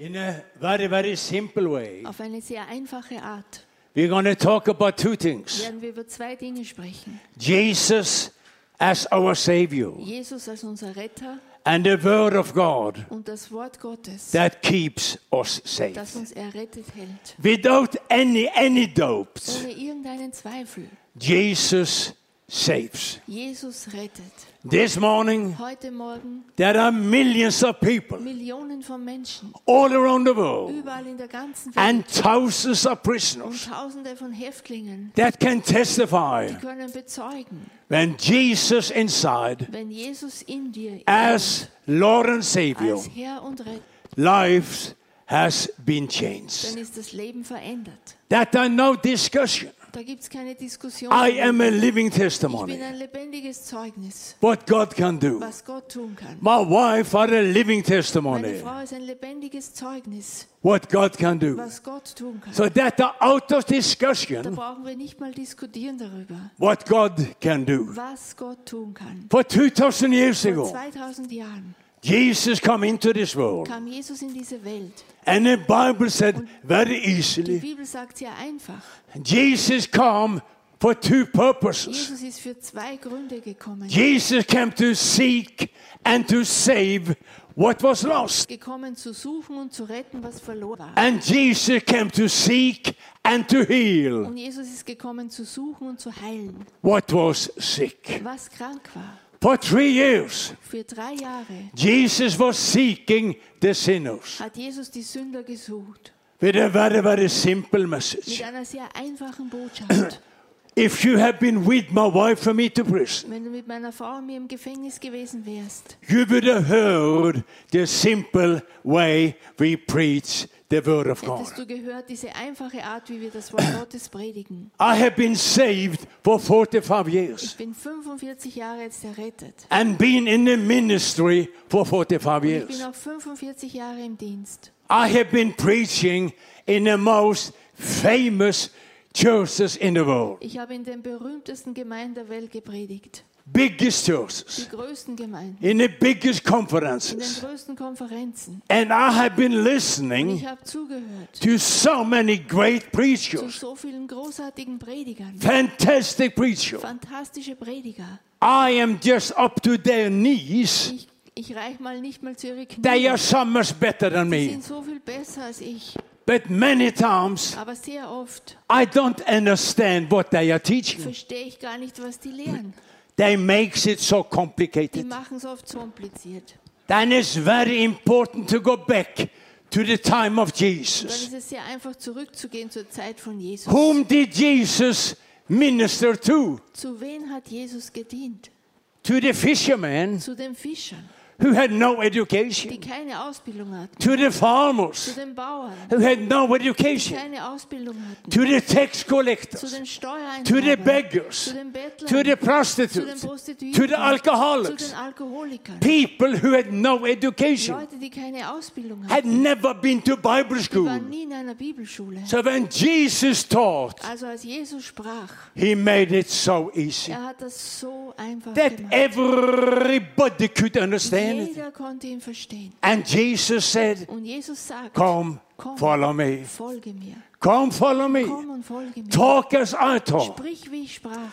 in a very, very simple way. Auf eine sehr einfache Art We're going to talk about two things werden wir über zwei Dinge sprechen. Jesus as our Savior Jesus als unser Retter and the Word of God und das Wort Gottes, that keeps us safe. das uns errettet hält. Without any, any doubt, Ohne irgendeinen Zweifel. Jesus saves. Jesus rettet. This morning, Heute Morgen there are millions of people Millionen von Menschen all around the world überall in der ganzen Welt and thousands of und prisoners Tausende von Häftlingen, that can testify die können bezeugen, when Jesus inside wenn Jesus in dir ist, as Lord and Savior, als Herr und Retter, lives has been changed. dann ist das Leben verändert. That are no discussion. Da gibt es keine Diskussion. I am a living ich bin testimony ein lebendiges Zeugnis, what God can do. was Gott tun kann. My wife are a living Meine testimony Frau ist ein lebendiges Zeugnis, what God can do. was Gott tun kann. So that are out of Da discussion brauchen wir nicht mal diskutieren darüber, what God can do. was Gott tun kann. For 2000 years Vor ago, 2000 Jahren Jesus come into this world. kam Jesus in diese Welt. And the Bible said very Die easily, Bibel sagt sehr einfach. Jesus come for two purposes. Jesus ist für zwei Gründe gekommen. Jesus came to seek and to save what was lost. Gekommen zu suchen und zu retten, was verloren war. And Jesus came to seek and to heal Und Jesus ist gekommen zu suchen und zu heilen, what was sick. was krank war. For three years, Für drei Jahre Jesus was seeking the sinners hat Jesus die Sünder gesucht. with a very, very simple Mit message. einer sehr einfachen Botschaft. If you have been with my wife and me to prison, Wenn du mit meiner Frau mir im Gefängnis gewesen wärst, you would have heard the simple way we preach the Word of God. hättest du gehört, diese einfache Art, wie wir das Wort Gottes predigen. I have been saved for 45 Ich years bin 45 Jahre jetzt errettet. and been in the ministry for 45 Ich bin years. auch 45 Jahre im Dienst. I have been preaching in the most famous churches in the world, Ich habe in den berühmtesten Gemeinden der Welt gepredigt. Biggest Die churches, größten Gemeinden. in the biggest In den conferences. größten Konferenzen. And I have been Und listening ich habe zugehört to so many great zu preachers, so vielen großartigen Predigern. fantastic preachers. Fantastische Prediger. I am just up to their knees. Ich, ich reich mal nicht mal zu ihre They Knie. are so much better than Die me. sind so viel besser als ich. But many times Aber sehr oft I don't understand what they are teaching. verstehe ich gar nicht, was die lehren. They makes it so Die complicated. machen es oft so kompliziert. Then it's very important to go back to the time of Jesus. Dann ist es sehr einfach zurückzugehen zur Zeit von Jesus. Whom did Jesus minister to? Zu wen hat Jesus gedient? To the fishermen Zu den Fischern, who had no die education, keine Ausbildung hatten. to the Zu farmers den Bauern, who had no die education, keine Ausbildung hatten. to the tax Zu collectors, den to the beggars, zu den to Bettlern, the zu den prostitutes, to the zu alcoholics, den Alkoholikern. people who had no education, Leute, die keine Ausbildung had never been to Bible die waren school. nie in einer Bibelschule. So when Jesus taught, Also als Jesus sprach, he made it so easy er hat das so einfach that gemacht. everybody could understand it. Jeder konnte ihn verstehen. And Jesus said, Und Jesus sagt, Come, komm, follow me. folge mir. Come, follow me. Komm und folge mir. Talk as I talk. Sprich, wie ich sprach.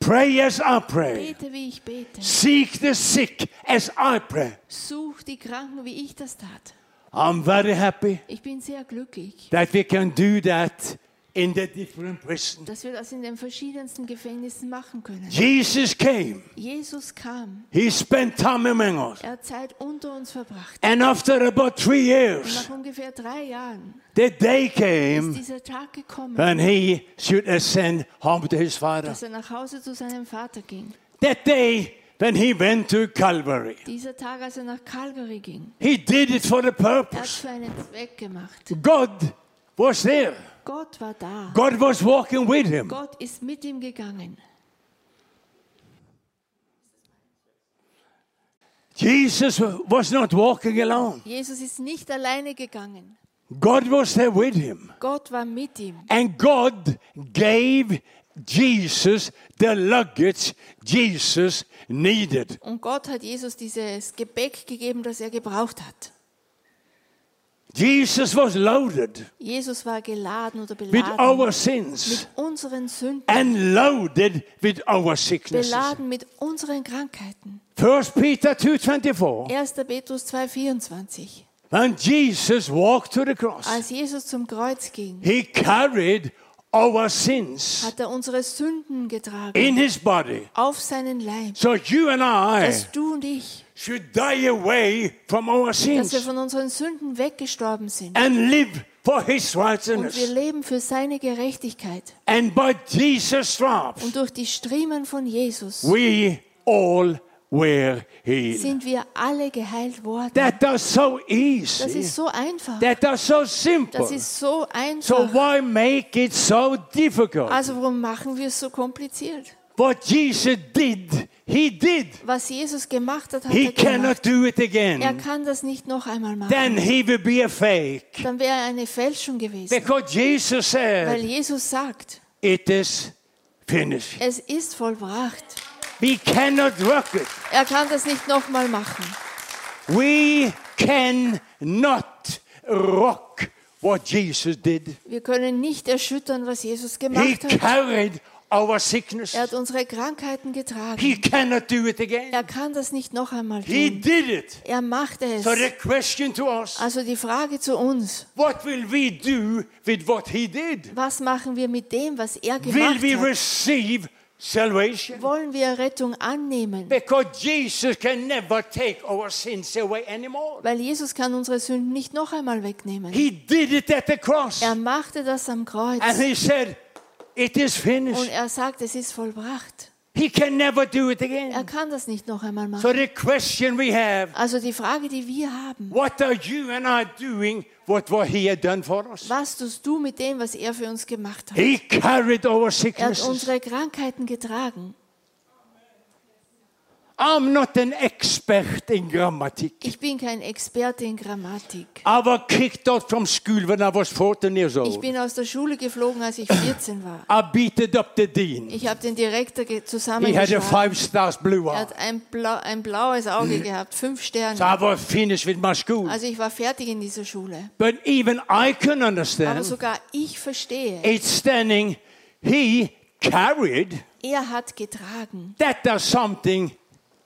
Pray as I pray. Bete, wie ich bete. Seek the sick as I pray. Such die Kranken, wie ich das tat. I'm very happy Ich bin sehr glücklich, that we can do that in the different prisons. dass wir das in den verschiedensten Gefängnissen machen können. Jesus came. Jesus kam. He spent time among us. Er hat Zeit unter uns verbracht. And after about three Und years, nach ungefähr drei Jahren the day ist came dieser Tag gekommen, when he should ascend home to his Father. dass er nach Hause zu seinem Vater ging. That day when he went to Calvary, Dieser Tag, als er nach Calgary ging, he did it for the purpose. er hat für einen Zweck gemacht. God was there. Gott war da. God was walking with him. Gott ist mit ihm gegangen. Jesus was not walking alone. Jesus ist nicht alleine gegangen. God was there with him. Gott war mit ihm. And God gave Jesus the luggage Jesus needed. Und Gott hat Jesus dieses Gepäck gegeben, das er gebraucht hat. Jesus was loaded Jesus war geladen oder with beladen our sins mit unseren Sünden, and loaded with our sicknesses. beladen mit unseren Krankheiten. 1 Peter 2.24 1. Petrus 2,24. When Jesus walked to the cross, Als Jesus zum Kreuz ging, he carried our sins hat er unsere Sünden getragen in his body. auf seinen Leib. So you and I Dass du und ich, should die away from our dass wir sins von unseren Sünden weggestorben sind. and live for his Und wir righteousness. leben für seine Gerechtigkeit. And by Jesus' stripes, Und durch die Striemen von Jesus we all were healed. sind wir alle geheilt worden. That is so Das easy. ist so einfach. That is so simple. Das ist so So einfach. why make it so difficult? Also warum machen wir es so kompliziert? What Jesus did, he did. Was Jesus gemacht hat, hat He er gemacht. cannot do it Er again. kann das nicht noch einmal Then machen. he will be a fake. Dann wäre er eine Fälschung gewesen. Because Jesus Weil said, Jesus sagt, it is finished. es ist vollbracht. We cannot work it. Er kann das nicht noch mal machen. We cannot rock what Jesus did. Wir können nicht erschüttern, was Jesus He gemacht hat. carried our sickness. Er hat unsere Krankheiten getragen. He cannot do it again. Er kann das nicht noch einmal He tun. did it. Er machte es. So the question to us, Also die Frage zu uns, what will we do with what he did? was machen wir mit dem, was er Will gemacht we hat? receive salvation? Wollen wir Rettung annehmen? Because Jesus can never take our sins away anymore. Weil Jesus kann unsere Sünden nicht noch einmal wegnehmen. He did it at the cross. Er machte das am Kreuz. And he said, it is Und finished. er sagt, es ist vollbracht. He can never do it Er again. kann das nicht noch einmal So machen. the question we have, Also die Frage, die wir haben, what are you and I doing what, what he had done for us? was tust du mit dem, was er für uns gemacht hat? He carried our Er hat sicknesses. unsere Krankheiten getragen. I'm not an expert in grammatic. Ich bin kein Experte in Grammatik. I was kicked out from school when I was 14 years Ich old. bin aus der Schule geflogen, als ich 14 war. I beated up the dean. Ich habe den Direktor ge- He had a zusammengeschlagen. five stars blue Er eye. hat ein, blau, ein blaues Auge gehabt, fünf So Sterne. I was finished with my school. Also ich war fertig in dieser Schule. But even I can Aber understand. sogar ich verstehe, It's standing, he carried. er hat getragen. That is something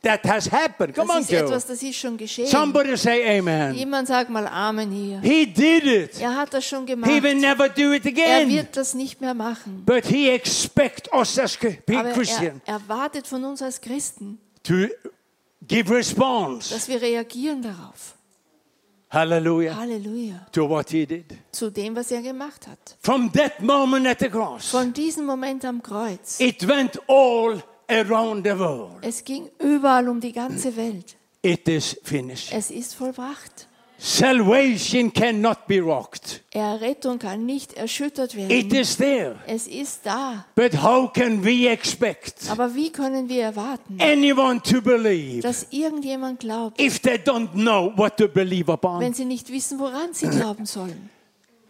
that has happened. Come Das on, ist Joe. etwas, das ist schon geschehen. Somebody say amen. Jemand sagt mal Amen hier. He did it. Er hat das schon gemacht. He will never do it Er again. wird das nicht mehr machen. But he expects us as Aber Christians er erwartet von uns als Christen, to give response. dass wir reagieren darauf. Hallelujah. Halleluja. To what he did. Zu dem, was er gemacht hat. From that moment at the cross, Von diesem Moment am Kreuz. it went all around the world. Es ging überall um die ganze Welt. It is finished. Es ist vollbracht. Salvation cannot be rocked. Errettung kann nicht erschüttert It werden. is there. Es ist da. But how can we expect Aber wie können wir erwarten, anyone to believe dass irgendjemand glaubt, if they don't know what to believe upon? wenn sie nicht wissen, woran sie glauben sollen?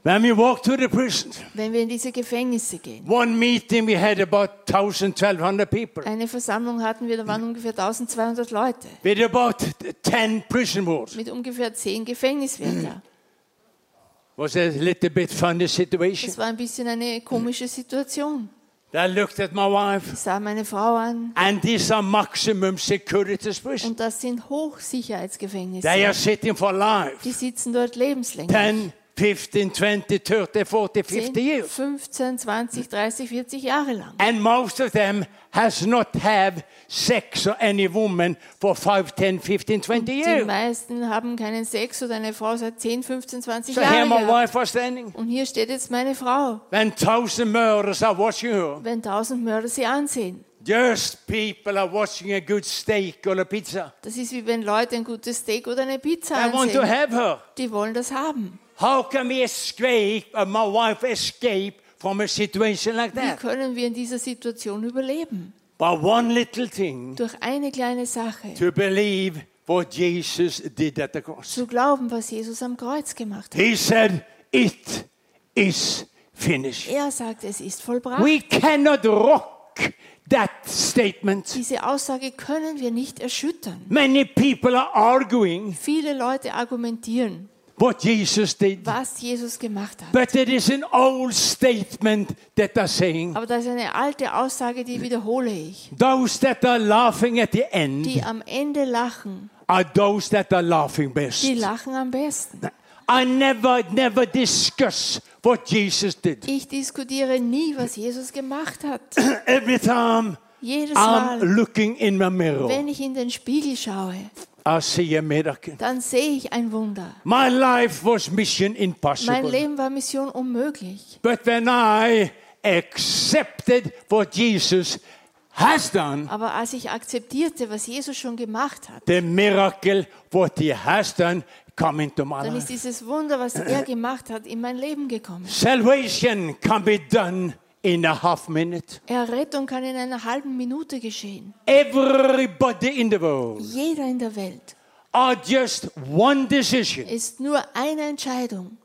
When we walk to the prison, Wenn wir in diese Gefängnisse gehen. one meeting we had about 1,000, 1,200 people Eine Versammlung hatten wir, da waren ungefähr 1200 Leute with about 10 prison wards. mit ungefähr 10 Gefängniswärter. was a little bit funny situation. Das war ein bisschen eine komische Situation. I looked at my wife, Ich sah meine Frau an and these are maximum security prisons. und das sind They are Hochsicherheitsgefängnisse. sitting for life. Die sitzen dort lebenslänglich. 10, 15, 20, 30, 40, 50 10, years. 15, 20, 30, 40 Jahre lang. And most of them has not had sex or any woman for 5, 10, 15, 20 Die years. meisten haben keinen Sex oder eine Frau seit 10, 15, 20 So here Jahren my wife was standing. Und hier steht jetzt meine Frau, When thousand murders are watching her, wenn tausend Mörder sie ansehen. just people are watching a good steak or a pizza. Das ist wie wenn Leute ein gutes Steak oder eine Pizza I want to ansehen. have her. Die wollen das haben. How can we escape, uh, my wife escape from a situation like Wie that? können wir in dieser Situation überleben? By one little thing, Durch eine kleine Sache. to believe what Jesus did at the cross. Zu glauben, was Jesus am Kreuz gemacht hat. He said, It is finished. Er sagt, es ist vollbracht. We cannot rock that statement. Diese Aussage können wir nicht erschüttern. Many people are arguing Viele Leute argumentieren, what Jesus did. was Jesus gemacht hat. But it is an old statement that they're saying. Aber das ist eine alte Aussage, die wiederhole ich. Those that are laughing at the end Die am Ende lachen, are those that are laughing best. die lachen am besten. I never, never discuss what Jesus did. Ich diskutiere nie, was Jesus gemacht hat. Every time Jedes I'm Mal, looking in my mirror, wenn ich in den Spiegel schaue, I see a miracle. dann sehe ich ein Wunder. My life was mission Mein impossible. Leben war Mission unmöglich. But when I accepted what Jesus has done, Aber als ich akzeptierte, was Jesus schon gemacht hat, the miracle what he has done come into my dann ist dieses Wunder, was er gemacht hat, in mein Leben gekommen. Salvation can be done in a half minute. Errettung kann in einer halben Minute geschehen. Everybody in the world Jeder in der Welt are just one decision ist nur eine Entscheidung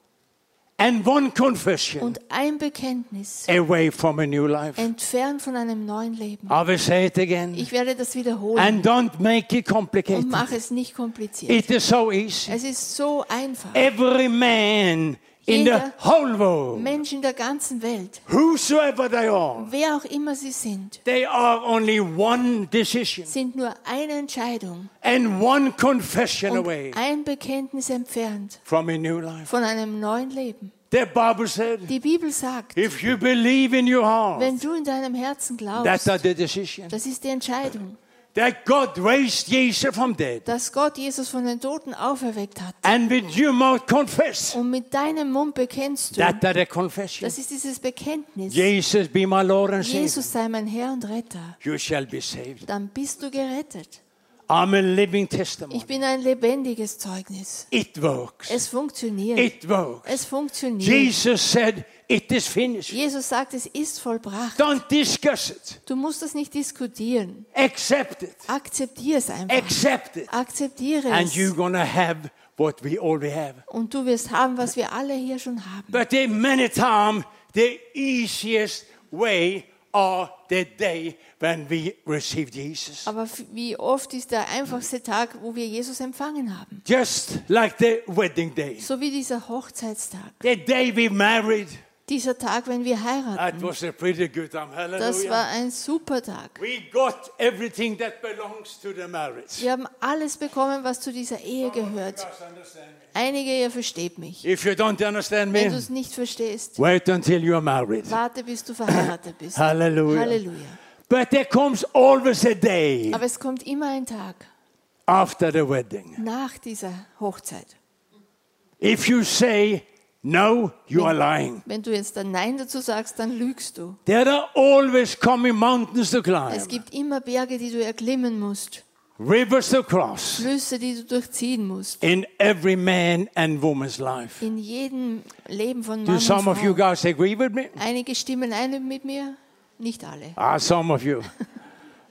and one confession und ein Bekenntnis away from a new life. entfernt von einem neuen Leben. I will say it again. Ich werde das wiederholen And don't make it und complicated. mache es nicht kompliziert. It is so easy. Es ist so einfach. Every man in Jeder whole world, Mensch in der ganzen Welt, whosoever they are, wer auch immer sie sind, they are only one decision sind nur eine Entscheidung and one confession und away ein Bekenntnis entfernt from a new life. von einem neuen Leben. The Bible said, Die Bibel sagt, if you believe in your heart, wenn du in deinem Herzen that's glaubst, the decision. das ist die Entscheidung, That God raised Jesus from dead, dass Gott Jesus von den Toten auferweckt hat. and with your mouth confess. Und mit deinem Mund bekennst du, That the confession. das ist dieses Bekenntnis, Jesus be my Lord and Savior. Jesus sei mein Herr und Retter, You shall be saved. dann bist du gerettet. I'm a living testimony. Ich bin ein lebendiges Zeugnis. It works. Es funktioniert. It works. Es funktioniert. Jesus said, It is finished. Jesus sagt, es ist vollbracht. Don't discuss it. Du musst das nicht diskutieren. Accept it. Akzeptiere es einfach. Accept it. Akzeptiere And es. you're going to have what we already have. Und du wirst haben, was wir alle hier schon haben. But the many times, the easiest way are the day when we receive Jesus. Aber wie oft ist der einfachste Tag, wo wir Jesus empfangen haben? Just like the wedding day. So wie dieser Hochzeitstag. The day we married. Dieser Tag, wenn wir That heiraten. was a pretty good time. Das war ein super Tag. We got everything that belongs to the marriage. Wir haben alles bekommen, was zu dieser Ehe gehört. Me? Einige, ihr versteht mich. If you don't understand Wenn du me, es nicht verstehst, wait until you are married. warte, bis du verheiratet bist. Hallelujah. Halleluja. But there comes always a day Aber es kommt immer ein Tag after the wedding. nach dieser Hochzeit. If you say no, you are lying. Wenn du jetzt dann Nein dazu sagst, dann lügst du. There are always coming mountains to Es climb, gibt immer Berge, die du erklimmen musst, rivers to cross Flüsse, die du durchziehen musst. in every man and woman's life. In jedem Leben von Do Mann some und of you Frau. guys agree with me? Einige stimmen ein mit mir, nicht alle. Ah, some of you.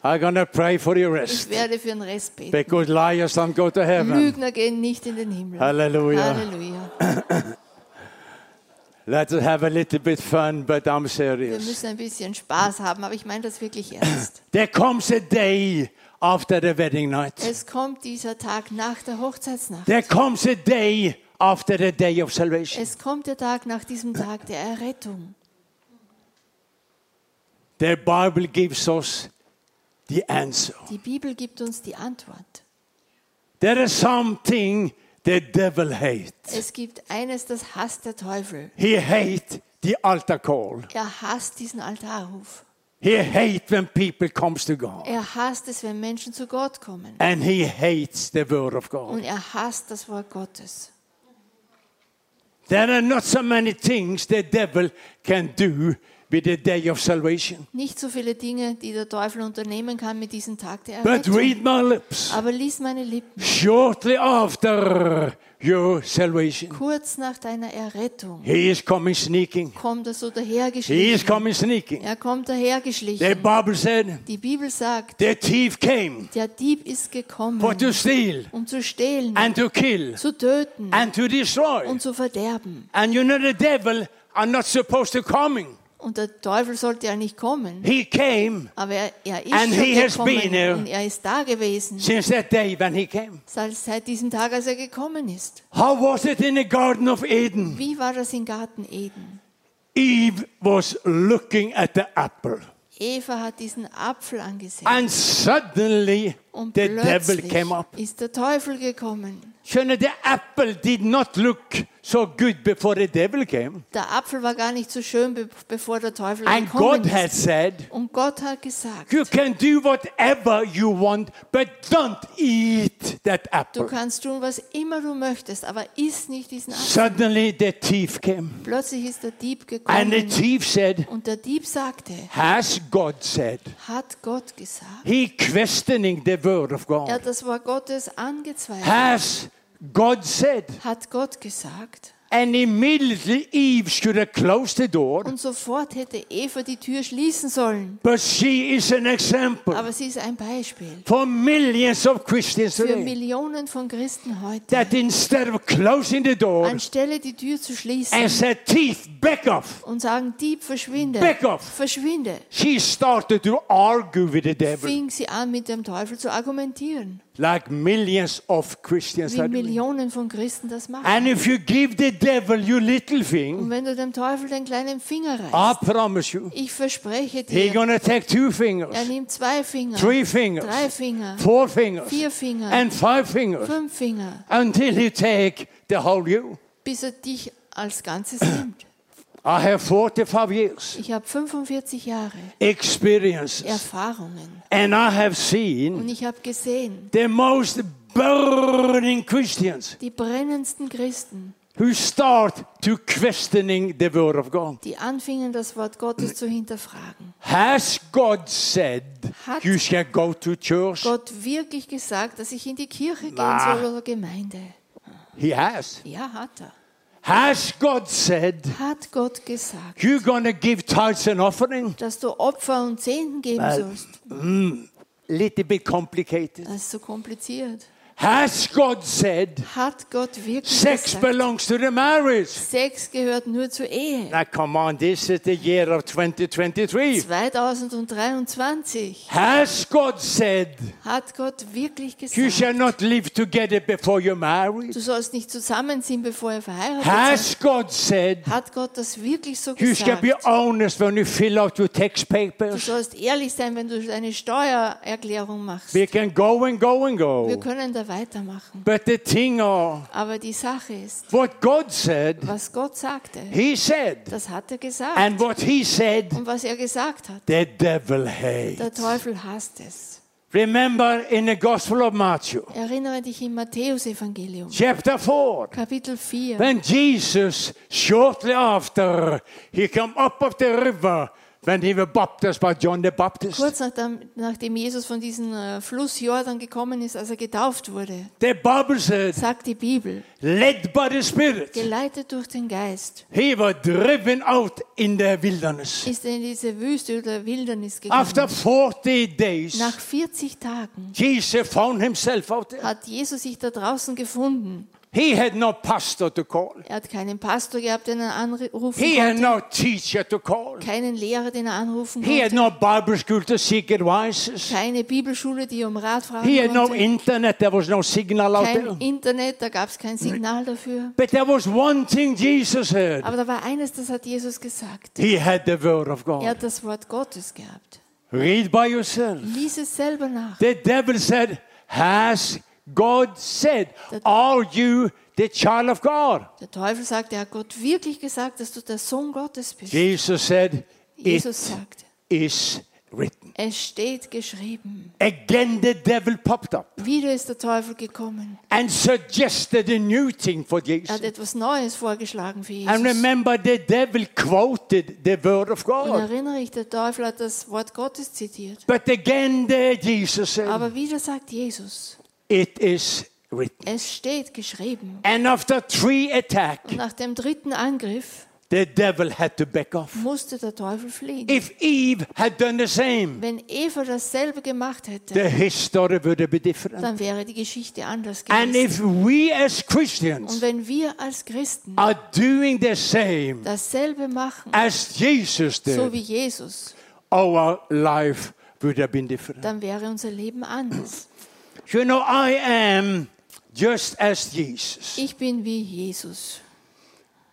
I'm gonna pray for Ich rest werde für den Rest beten. because liars don't go to heaven. Lügner gehen nicht in den Himmel. Halleluja. Halleluja. Let's have a little bit fun, but I'm Wir serious. müssen ein bisschen Spaß haben, aber ich meine das wirklich ernst. There comes a day after the wedding night. Es kommt dieser Tag nach der Hochzeitsnacht. There comes a day after the day of salvation. Es kommt der Tag nach diesem Tag der Errettung. The Bible gives us the answer. Die Bibel gibt uns die Antwort. There is something the devil hates. Es gibt eines, das hasst der Teufel. He hates the altar call. Er hasst diesen Altarruf. He hates when people comes to God. Er hasst es, wenn Menschen zu Gott kommen. And he hates the word of God. Und er hasst das Wort Gottes. There are not so many things the devil can do with the day of salvation. Nicht so viele Dinge, die der Teufel unternehmen kann mit diesem Tag der But Errettung. read my lips. Aber lies meine Lippen. Shortly after your salvation, Kurz nach deiner Errettung he is coming sneaking. kommt er so He is dahergeschlichen. coming sneaking. Er kommt The dahergeschlichen. Bible said Die Bibel sagt, the thief came der Dieb ist gekommen, for to steal um zu stehlen, and to kill zu töten and to destroy. und zu verderben. And you know the devil are not supposed to coming. Und der Teufel sollte ja nicht kommen. He came Aber er, er ist And he has been here. und er ist da gewesen. since that day when he came. Seit, seit diesem Tag, als er gekommen ist. How was it in the Garden of Eden? Wie war das im Garten Eden? Eve was looking at the apple, Eva hat diesen Apfel angesehen. and suddenly Und the devil came up. ist der Teufel gekommen. Schöne, the apple did not look so good before the devil came. Der Apfel war gar nicht so schön, be bevor der Teufel And gekommen God had ist. said, Und Gott hat gesagt, You can do whatever you want, but don't eat that du apple. kannst tun, was immer du möchtest, aber iss nicht diesen Apfel. Suddenly the thief came. Plötzlich ist der Dieb And the gekommen thief said, und der Dieb sagte, Has God said? hat Gott gesagt. He questioning the word of Er God. hat das Wort Gottes angezweifelt. Has God said? Hat Gott gesagt. And immediately Eve should have closed the door. Und sofort hätte Eva die Tür schließen sollen. But she is an example Aber sie ist ein Beispiel for millions of Christians für today. Millionen von Christen heute. That instead of closing the door Anstelle die Tür zu and schließen said, Thief, back off, und sagen, Dieb, verschwinde, back off. verschwinde, She started to argue with the devil fing sie an, mit dem Teufel zu argumentieren. Like millions of Christians Wie. Millionen von Christen das machen. And if you give the devil your little Und thing, wenn du dem Teufel den kleinen Finger I reißt, promise you, ich verspreche he's dir, gonna take two fingers, er nimmt zwei Finger, three fingers, drei Finger, four fingers, vier Finger, and five fingers fünf Finger, until he take the whole you. bis er dich als Ganzes nimmt. I have 45 years Ich habe 45 Jahre experiences, Erfahrungen and I have seen und ich habe gesehen, the most burning Christians die brennendsten Christen, who start to questioning the word of God. die anfingen, das Wort Gottes zu hinterfragen. Has God said Hat you shall go to church? Gott wirklich gesagt, dass ich in die Kirche gehen soll oder Gemeinde? He has. Ja, hat er. Has God said Hat Gott gesagt, you're gonna give tithes and offering? dass du Opfer und Zehnten geben sollst? Little bit complicated. Das ist so kompliziert. Has God said Hat Gott wirklich sex gesagt, belongs to the marriage? Sex gehört nur zur Ehe? Now come on, this is the year of 2023. 2023 Has God said hat Gott wirklich you gesagt, shall not live together before you're married? du sollst nicht zusammenziehen, bevor ihr verheiratet seid. Has God said Hat Gott das wirklich so you shall gesagt? be honest when you fill out your tax Du papers? sollst ehrlich sein, wenn du eine Steuererklärung machst. We can go and go and Wir go. können da weitermachen. But the thing are, Aber die Sache ist, what God said, was Gott sagte, He said. das hat er gesagt. And what He said, Und was er gesagt hat, the devil der hates. Teufel hasst es. Remember in the Gospel of Matthew, Erinnere dich im Matthäusevangelium, chapter 4, Kapitel 4. when Jesus, shortly after, he come up of the river when he was baptized by John the Baptist. Kurz nachdem, nachdem Jesus von diesem äh, Fluss Jordan gekommen ist, als er getauft wurde, The Bible said, sagt die Bibel, led by the Spirit, geleitet durch den Geist, he was driven out in the wilderness. ist er in diese Wüste oder Wildernis After gegangen. 40 days, Nach 40 Tagen Jesus found himself out there. hat Jesus sich da draußen gefunden. He had no pastor to call. Er hat keinen Pastor gehabt, den er anrufen He had konnte, no teacher to call. keinen Lehrer, den er anrufen He had konnte, no Bible school to seek advices. keine Bibelschule, die um Rat fragen He had no konnte, internet. There was no signal out kein there. Internet, da gab es kein Signal dafür. But there was one thing Jesus had. Aber da war eines, das hat Jesus gesagt. He had the word of Er God. hat das Wort Gottes gehabt. Read by yourself. Lies es selber nach. The devil said, Has God said, Are you the child of God? Der Teufel sagt, er hat Gott wirklich gesagt, dass du der Sohn Gottes bist. Jesus said, Jesus It sagt, is written. es steht geschrieben. Again, the devil popped up Wieder ist der Teufel gekommen. and suggested a new thing for Er Jesus. hat etwas Neues vorgeschlagen für And Jesus. remember, the devil quoted the word of Und God. erinnere ich, der Teufel hat das Wort Gottes zitiert. But again, there Jesus said, Aber wieder sagt Jesus, It is written. es steht geschrieben. And after three attacks, Und nach dem dritten Angriff the devil had to back off. musste der Teufel fliehen. If Eve had done the same, Wenn Eva dasselbe gemacht hätte, the history would have been different. dann wäre die Geschichte anders And gewesen. if we as Und Christians wenn wir als Christen are doing the same dasselbe machen, as Jesus so did, wie Jesus, our life would have been different. dann wäre unser Leben anders. You know, I am just as Jesus. Ich bin wie Jesus.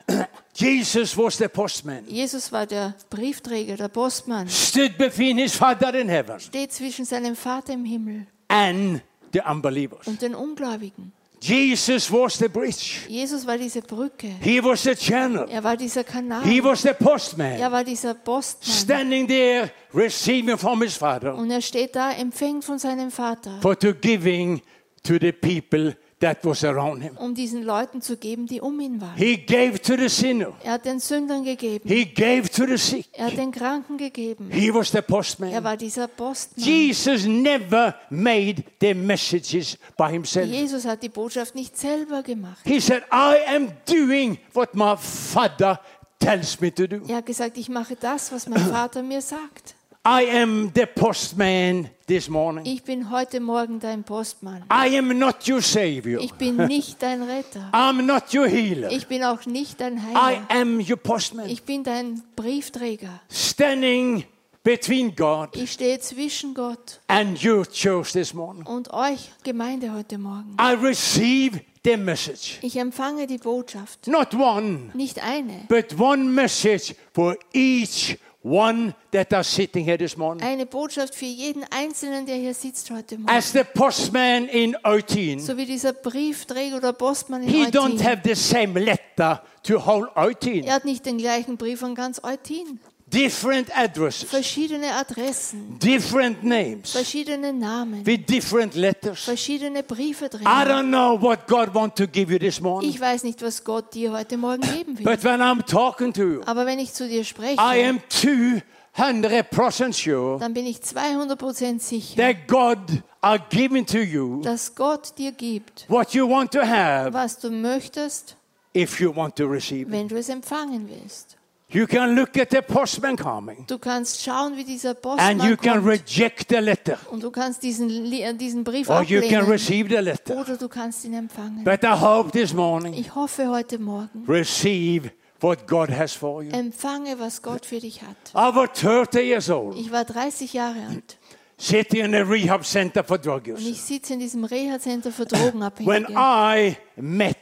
Jesus was the postman, Jesus war der Briefträger, der Postmann, stood between his Father in heaven steht zwischen seinem Vater im Himmel and the unbelievers. und den Ungläubigen. Jesus was the bridge. Jesus war diese Brücke. He was the channel. Er war dieser Kanal. He was the postman, Er war dieser Postmann. standing there receiving from his Father Und er steht da, empfängt von seinem Vater, for to giving to the people that was around him. um diesen Leuten zu geben, die um ihn waren. He gave to the sinner. Er hat den Sündern gegeben. He gave to the sick. Er hat den Kranken gegeben. He was the Er postman. war dieser Postmann. Jesus never made the messages by himself. Jesus hat die Botschaft nicht selber gemacht. He said, I am doing what my Father tells me to do. Er hat gesagt, ich mache das, was mein Vater mir sagt. I am the postman this morning. Ich bin heute Morgen dein Postmann. I am not your savior. Ich bin nicht dein Retter. I'm not your healer. Ich bin auch nicht dein I Heiler. am your postman. Ich bin dein Briefträger. Standing between God Ich stehe zwischen Gott and your church this morning. und euch, Gemeinde, heute Morgen. I receive the message. Ich empfange die Botschaft. Not one, Nicht eine. but one message for each one that are sitting here this morning. Eine Botschaft für jeden Einzelnen, der hier sitzt heute Morgen. As the postman in 18, So wie dieser Briefträger oder Postmann in he don't Eutin. have the same letter to whole 18. Er hat nicht den gleichen Brief an ganz Eutin. Different addresses, Verschiedene Adressen, different names, verschiedene Namen, with different letters. verschiedene Briefe drin. I don't know what God wants to give you this morning, Ich weiß nicht, was Gott dir heute Morgen geben will. but when I'm talking to you, Aber wenn ich zu dir I spreche, am 200% sure dann bin ich 200% sicher, that God are giving to you dass Gott dir gibt, what you want to have was du möchtest, if you want to receive wenn du es empfangen willst. You can look at the postman coming Du kannst schauen, wie dieser and Postmann you can kommt reject the letter und du kannst diesen, äh, diesen Brief or you can receive the letter. oder du kannst ihn empfangen. But I hope this morning Ich hoffe heute Morgen, receive what God has for you. empfange, was Gott für dich hat. I was 30 years old, Ich war 30 Jahre alt sitting in a rehab center for drug und use. ich sitze in diesem Reha-Center für When Drogenabhängige. I met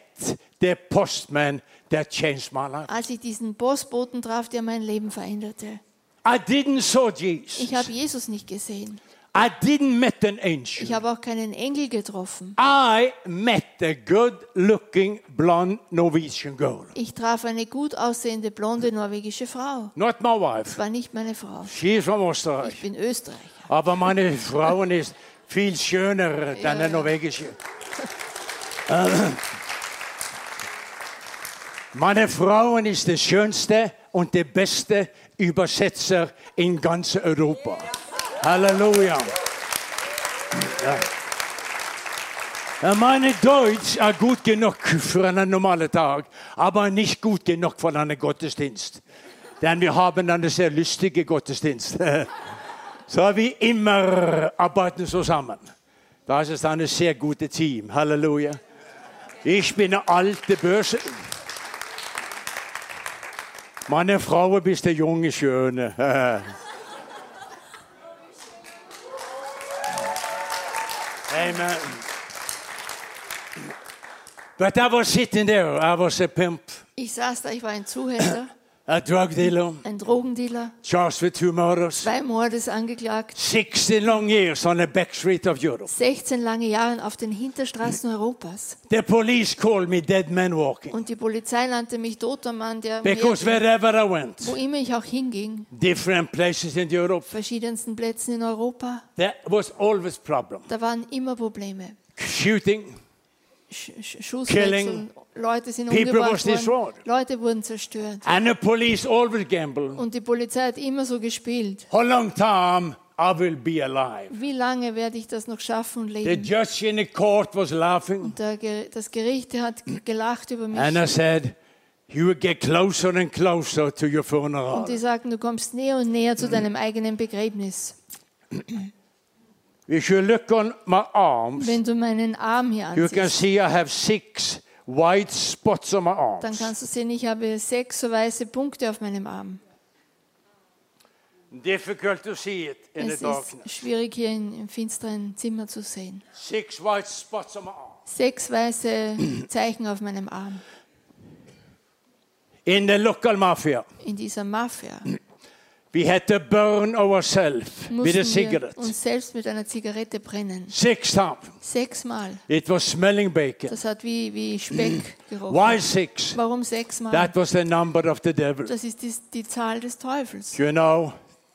the postman that changed my life, Als ich diesen Postboten traf, der mein Leben veränderte. I didn't saw Jesus. Ich habe Jesus nicht gesehen. I didn't met an Ich angel. habe auch keinen Engel getroffen. I met a good-looking blonde Norwegian girl. Ich traf eine gut aussehende blonde norwegische Frau. Not my wife. War nicht meine Frau. She is from Österreich. Ich bin Österreicher. Aber meine Frau ist viel schöner als eine norwegische. Meine Frau ist der schönste und der beste Übersetzer in ganz Europa. Halleluja. Ja. Ja, Meine Deutsch ist gut genug für einen normalen Tag, aber nicht gut genug für einen Gottesdienst. Denn wir haben einen sehr lustigen Gottesdienst. So wie immer arbeiten zusammen. Das ist ein sehr gutes Team. Halleluja. Ich bin eine alte Börse. Meine Frau bist der junge Schöne. Amen. But I was sitting there. I was a pimp, Ich saß da, ich war ein Zuhälter, a drug dealer, ein Drogendealer, charged with two murders, zwei Mordes angeklagt, 16 long years on the back street of Europe. 16 lange Jahre auf den Hinterstraßen Europas. The police called me dead man walking Und die Polizei nannte mich toter Mann, der because wherever I went, wo immer ich auch hinging, different places in Europe, verschiedensten Plätzen in Europa, there was always problem. da waren immer Probleme. Shooting, Sch Sch Schusswechsel, Killing. Leute sind People umgebracht worden, Leute wurden zerstört. and the police always gamble. Und die Polizei hat immer so gespielt. How long time I will be alive? Wie lange werde ich das noch schaffen und The leben? judge in the court was laughing, Der, Ge- das Gericht hat gelacht über mich. and I said, you would get closer and closer to your funeral. Und die sagten, du kommst näher und näher zu deinem eigenen Begräbnis. If you look on my arms, Wenn du meinen Arm hier you can ansiehst, see I have six white spots on my dann arms. kannst du sehen, ich habe sechs so weiße Punkte auf meinem Arm. Difficult to see it in the Es darkness. ist schwierig hier in, im finsteren Zimmer zu sehen. Six white spots on my arm. Sechs weiße Zeichen auf meinem Arm. In the local mafia, In dieser Mafia we had to burn ourselves with a cigarette. uns selbst mit einer Zigarette brennen. Six times. Sechsmal. It was smelling bacon. Das hat wie, wie Speck gerochen. Why six? Warum sechsmal? That was the number of the devil. Das ist die, die Zahl des Teufels. You know,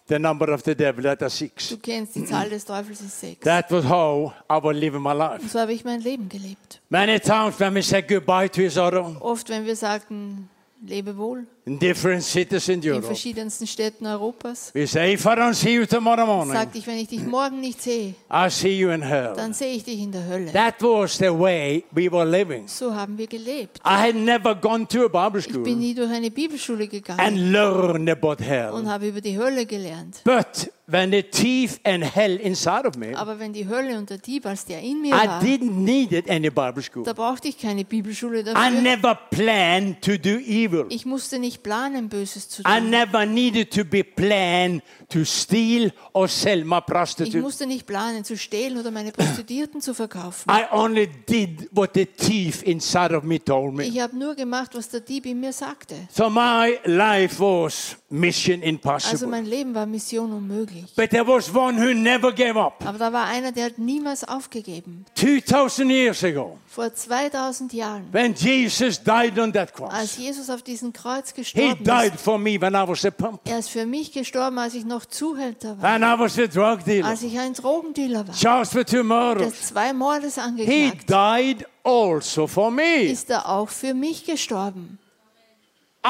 the number of the devil, that is six. Du kennst, die Zahl des Teufels ist sechs. That was how I was living my life. Und so habe ich mein Leben gelebt. Many times when we said goodbye to each other Oft, wenn wir sagten, lebe wohl, in different cities in in Europe, verschiedensten Städten Europas, we say, if I don't see you tomorrow morning, sagte ich, wenn ich dich morgen nicht sehe, I'll see you in hell. dann sehe ich dich in der Hölle. That was the way we were living. So haben wir gelebt. I had never gone to a Bible Ich bin school nie durch eine Bibelschule gegangen and learned about und hell. habe über die Hölle gelernt. But when the thief and hell inside of me, Aber wenn die Hölle und der Dieb, als der in mir I war, didn't need it any Bible school. da brauchte ich keine Bibelschule I dafür. never planned to do evil. Ich musste nicht planen, Böses zu I tun. never needed to be planned to steal or sell my Ich prostitute. musste nicht planen, zu stehlen oder meine Prostituierten zu verkaufen. I only did what the thief inside of me told me. Ich habe nur gemacht, was der Dieb in mir sagte. So my life was mission Also impossible. mein Leben war Mission unmöglich. But there was one who never gave up. Aber da war einer, der hat niemals aufgegeben. 2000 years ago, Vor 2000 Jahren, when Jesus died on that als cross, Jesus auf diesem Kreuz he gestorben died ist, for me when I was a pump, er ist für mich gestorben, als ich noch Zuhälter war, when I was a drug dealer, als ich ein Drogendealer war, charged with two der murders. zwei Mordes He angeklagt. died also for me. Ist er auch für mich gestorben?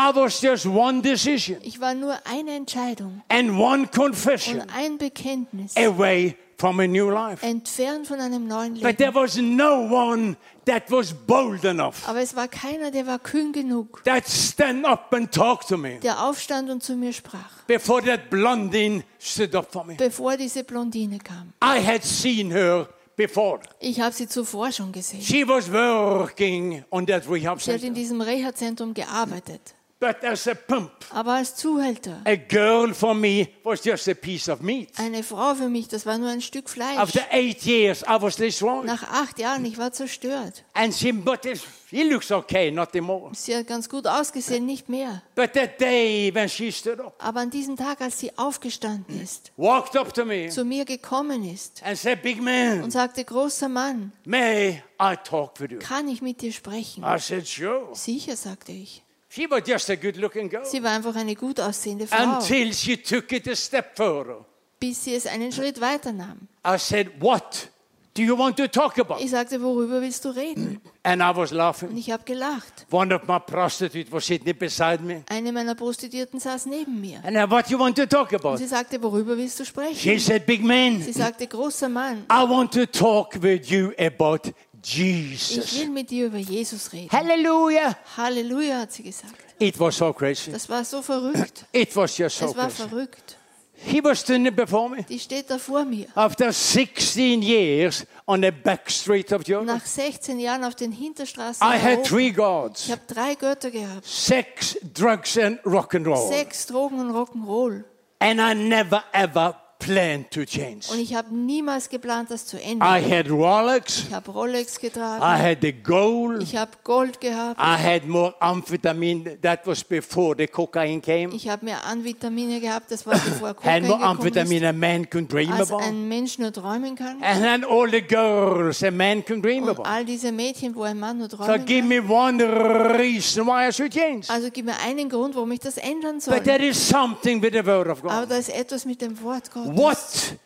I was just one decision Ich war nur eine Entscheidung and one und confession ein Bekenntnis away from a new life. entfernt von einem neuen But there Leben. was no one that was bold enough Aber es war keiner, der war kühn genug, that stand up and talk to me der aufstand und zu mir sprach, before that blondine stood up for me. bevor diese Blondine kam. I had seen her before. Ich habe sie zuvor schon gesehen. She was working on that rehab Sie hat in center. diesem Reha-Zentrum gearbeitet. But as a pimp, Aber als Zuhälter, a girl for me was just a piece of meat. eine Frau für mich, das war nur ein Stück Fleisch. After eight years, I was destroyed. Nach acht Jahren, ich war zerstört. And she, but she looks okay, not anymore. Sie hat ganz gut ausgesehen, nicht mehr. But that day when she stood up, Aber an diesem Tag, als sie aufgestanden ist, walked up to me zu mir gekommen ist and said, Big und man, sagte, großer Mann, may I talk with you? kann ich mit dir sprechen? I said, Sure. Sicher, sagte ich. She was just a good looking girl Sie war einfach eine gut aussehende Frau, until she took it a step further. bis sie es einen Schritt weiter nahm. I said, What do you want to talk about? Ich sagte, worüber willst du reden? And I was Und laughing. ich habe gelacht. One of my prostitutes was sitting beside me. Eine meiner Prostituierten saß neben mir. And I, what you want to talk Und about? sie sagte, worüber willst du She sprechen? said, Big man, Sie sagte, großer Mann, I want to talk with you about ich Jesus. will mit dir über Jesus reden. Hallelujah. Halleluja, hat sie gesagt. It was so crazy. Das war so verrückt. It was just so Es war crazy. verrückt. He was standing before me. Die steht da vor mir. After 16 years on the back street of Europe, Nach 16 Jahren auf den Hinterstraßen. I had three gods Ich habe drei Götter gehabt. sex, drugs, and rock and roll. Sex, Drogen und Rock'n'Roll. And I never ever planned to change. Und ich habe niemals geplant, das zu I ändern. had Rolex, Ich habe Rolex I getragen. had the gold, Ich habe Gold gehabt. I had more amphetamine. That was before the cocaine came. Ich habe mehr Anvitamine gehabt. Das war bevor Had Kokain more gekommen amphetamine ist. a man could dream Als about. ein Mensch nur träumen kann. And then all the girls a man could dream Und about. all diese Mädchen, wo ein Mann nur So träumen give kann. me one reason why I should change. Also gib mir einen Grund, warum ich das ändern soll. But there is something with the word of Aber God. da ist etwas mit dem Wort Gottes. What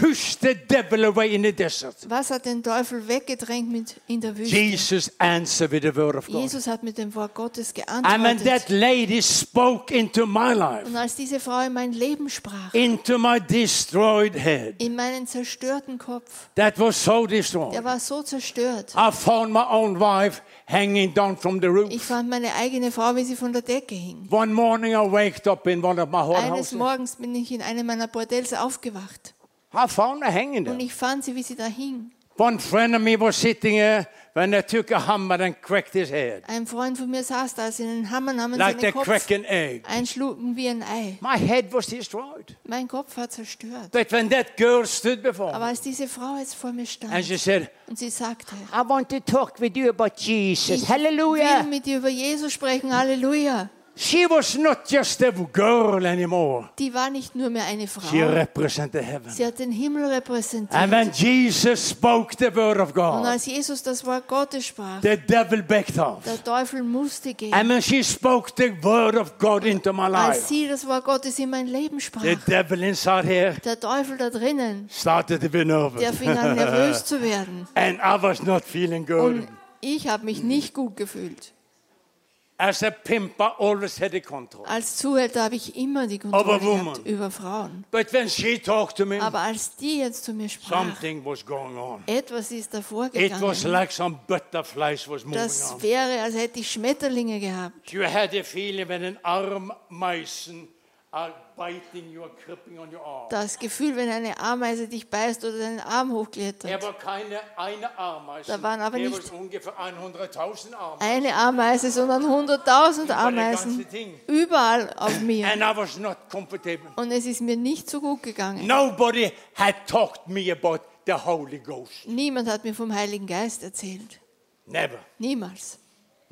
pushed the devil away in the desert? Was hat den Teufel weggedrängt mit in der Wüste? Jesus answered with the word of God. Jesus hat mit dem Wort Gottes And when that geantwortet. lady spoke into my life, Und als diese Frau in mein Leben sprach, into my destroyed head, in meinen zerstörten Kopf, that was so der destroyed. war so zerstört. I found my own wife hanging down from the Ich roof. fand meine eigene Frau, wie sie von der Decke hing. One morning I waked up in one of my Eines. Morgens bin ich in einem meiner Bordells aufgewacht I found her hanging und there. ich fand sie, wie sie da hing. One friend of me was sitting there when they took a hammer and cracked his head, Ein Freund von mir saß da, als sie einen Hammer nahmen, like seinen Kopf crack an egg. einschlugen wie ein Ei. My head was destroyed. Mein Kopf war zerstört. But when that girl stood before Aber me als diese Frau jetzt vor mir and stand she said, und sie sagte, I want to talk with you about Jesus. ich will Hallelujah. mit dir über Jesus sprechen, Halleluja. She was not just a girl anymore. Die war nicht nur mehr eine She Frau, represented heaven. sie hat den Himmel And repräsentiert. when Jesus spoke the word of Und God, als Jesus das Wort Gottes sprach, the devil backed off. der Teufel musste gehen. And when she spoke the word of God into my Als life, sie das Wort Gottes in mein Leben sprach, the devil inside here der Teufel da drinnen, started to be nervous. der fing an nervös zu werden. And I was not feeling good. Und ich habe mich nicht gut gefühlt. As a pimp, I always had the control. Als Zuhälter habe ich immer die Kontrolle woman. gehabt über Frauen. But when she talked to me, Aber als die jetzt zu mir sprach, something was going on. etwas ist davor It was gegangen. like some butterflies was moving Das on. wäre, als hätte ich Schmetterlinge gehabt. You had a feeling when an arm Das Gefühl, wenn eine Ameise dich beißt oder deinen Arm Er hochklettert. war keine eine Ameise. Da waren aber er nicht- ungefähr 100.000 Ameisen. Eine Ameise, sondern hunderttausend Über das Ameisen. ganze Ding. Überall auf mir. Und es ist mir nicht so gut gegangen. Nobody had talked me about the Holy Ghost. Niemand hat mir vom Heiligen Geist erzählt. Never. Niemals.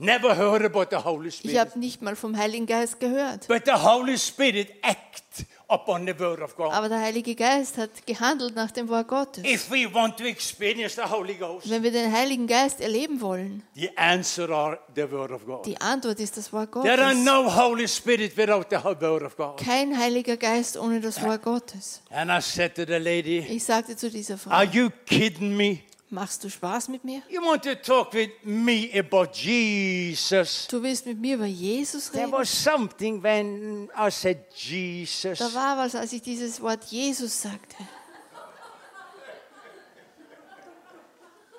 Never heard about the Holy Ich Spirit. habe nicht mal vom Heiligen Geist gehört. But the Holy Spirit act upon the word of God. Aber der Heilige Geist hat gehandelt nach dem Wort Gottes. If we want to experience the Holy Ghost, Wenn wir den Heiligen Geist erleben wollen, the answer are the word of God. die Antwort ist das Wort There are Gottes. no Holy Spirit without the word of God. Kein Heiliger Geist ohne das Wort Gottes. And I said to the lady, Ich sagte zu dieser Frau, Are you kidding me? Machst du Spaß mit mir? You want to talk with me about Jesus? Du willst mit mir über Jesus There reden? was something when I said Jesus. Da war was, als ich dieses Wort Jesus sagte.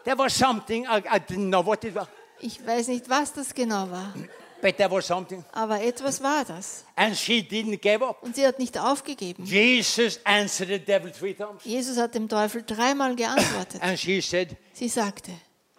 There was something, I, I didn't know what it was, Ich weiß nicht, was das genau war, but there was something. aber etwas war das. And she didn't give up. Und sie hat nicht aufgegeben. Jesus answered the devil three times. Jesus hat dem Teufel dreimal geantwortet. And she said, Sie sagte,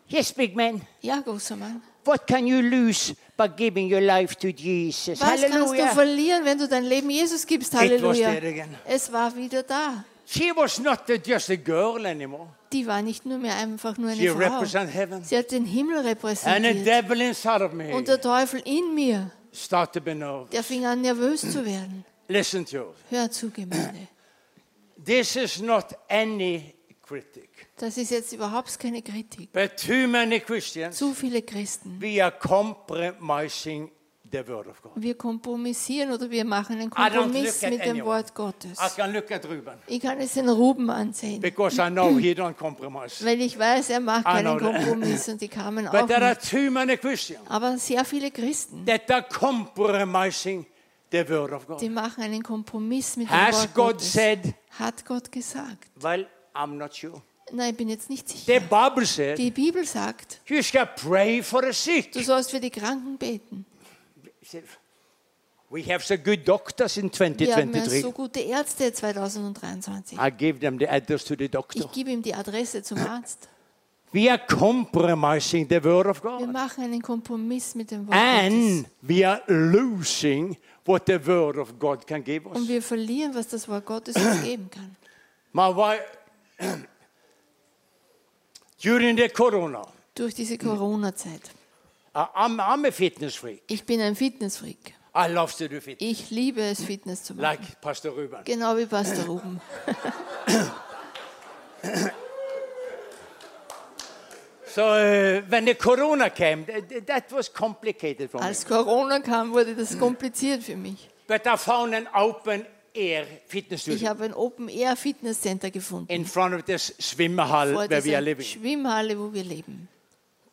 Yes, big man. ja, großer Mann, What can you lose by giving your life to Jesus? was kannst du verlieren, wenn du dein Leben Jesus gibst? It was Halleluja. there again. Es war wieder da. She was not just a girl anymore. Die war nicht nur mehr einfach nur She eine Frau. represented heaven. Sie hat den Himmel And the repräsentiert. devil inside of me Und der Teufel in mir, started to be nervous. der fing an nervös zu werden. Listen to. Hör zu, Gemeinde. This is not any critic, Das ist jetzt überhaupt keine Kritik. but too many Christians, Zu viele Christen. we are compromising the word of God. Wir kompromissieren oder wir machen einen Kompromiss mit dem anyone. Wort Gottes. I can look at Ruben Ich kann es den Ruben ansehen, because I know he don't compromise. weil ich weiß, er macht keinen. Kompromiss und die kamen auch But there are nicht. too many Christians Aber sehr viele Christen, die machen einen Kompromiss mit dem Has Wort God Gottes. said, Hat Gott gesagt? well, I'm not sure. Nein, ich bin jetzt nicht sicher. Said, Die Bibel sagt, du sollst für die Kranken beten. We have so good doctors in Wir haben 2023. so gute Ärzte 2023. I give them the address to the doctor. Ich gebe ihm die Adresse zum Arzt. We are compromising the word of Wir God. machen einen Kompromiss mit dem Wort And Gottes. we are losing what the word of God can give Und us. wir verlieren, was das Wort Gottes uns geben kann. My wife, during the corona, Durch diese Corona-Zeit. I'm, I'm a fitness freak. Ich bin ein Fitnessfreak. I love to do fitness, Ich liebe es, Fitness zu machen. like Pastor Ruben. Genau wie Pastor Ruben. So uh, when the corona came, th- th- that was complicated for me. Als Corona kam, wurde das kompliziert für mich. But I found an open air Ich fitnessstudio habe ein Open Air Fitness Center gefunden. in front of this vor where we are living. Schwimmhalle, wo wir leben.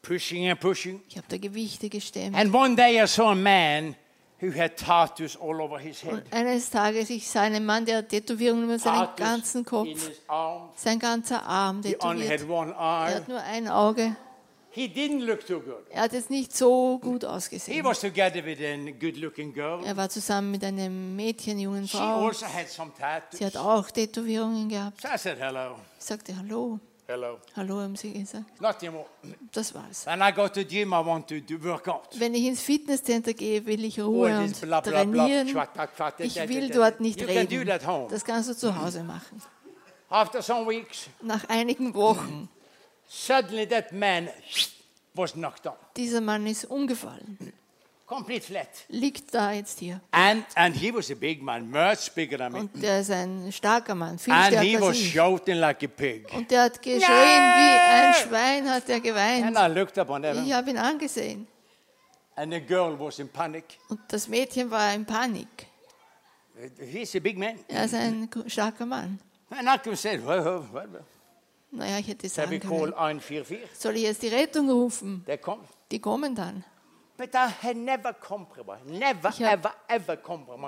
Pushing and pushing. Ich habe da Gewichte gestemmt. And one day I saw a man who had tattoos all over his head. Und eines Tages, ich sah einen Mann, der Tätowierungen über seinen Tattoos ganzen Kopf, sein ganzer Arm He only tätowiert. had one Er eye. hat nur ein Auge. He didn't look too good. Er hat jetzt nicht so gut He ausgesehen. was together with a good-looking girl. Er war zusammen mit einem Mädchen, jungen She Frau. also had some tattoos. Sie hat auch Tätowierungen gehabt. So I said, hello, Ich sagte Hallo. Hello. Hallo haben sie gesagt. Das war's. When I go to gym, I want to do work out. Wenn ich ins Fitnesscenter gehe, will ich Ruhe All und trainieren. Ich will dort nicht You can do reden. that home. Das kannst du zu Hause machen. After some weeks, Nach einigen Wochen, suddenly that man was knocked down, dieser Mann ist umgefallen. Complete flat. Liegt da jetzt hier. And and he was a big man, much bigger than me. Und der ist ein starker Mann, viel And he stärker was als ich. shouting like a pig. Und der hat geschrien wie ein Schwein, hat er And geweint. I looked up on Ich him, habe ihn angesehen. and the girl was in panic. Und das Mädchen war in Panik. He's a big man. Er ist ein starker Mann. And I could say, well, well, well. Naja, ich hätte shall we sagen call können, 144? soll ich jetzt die Rettung rufen? They come. Die kommen dann. But I had never compromised, never, Ich ever, ever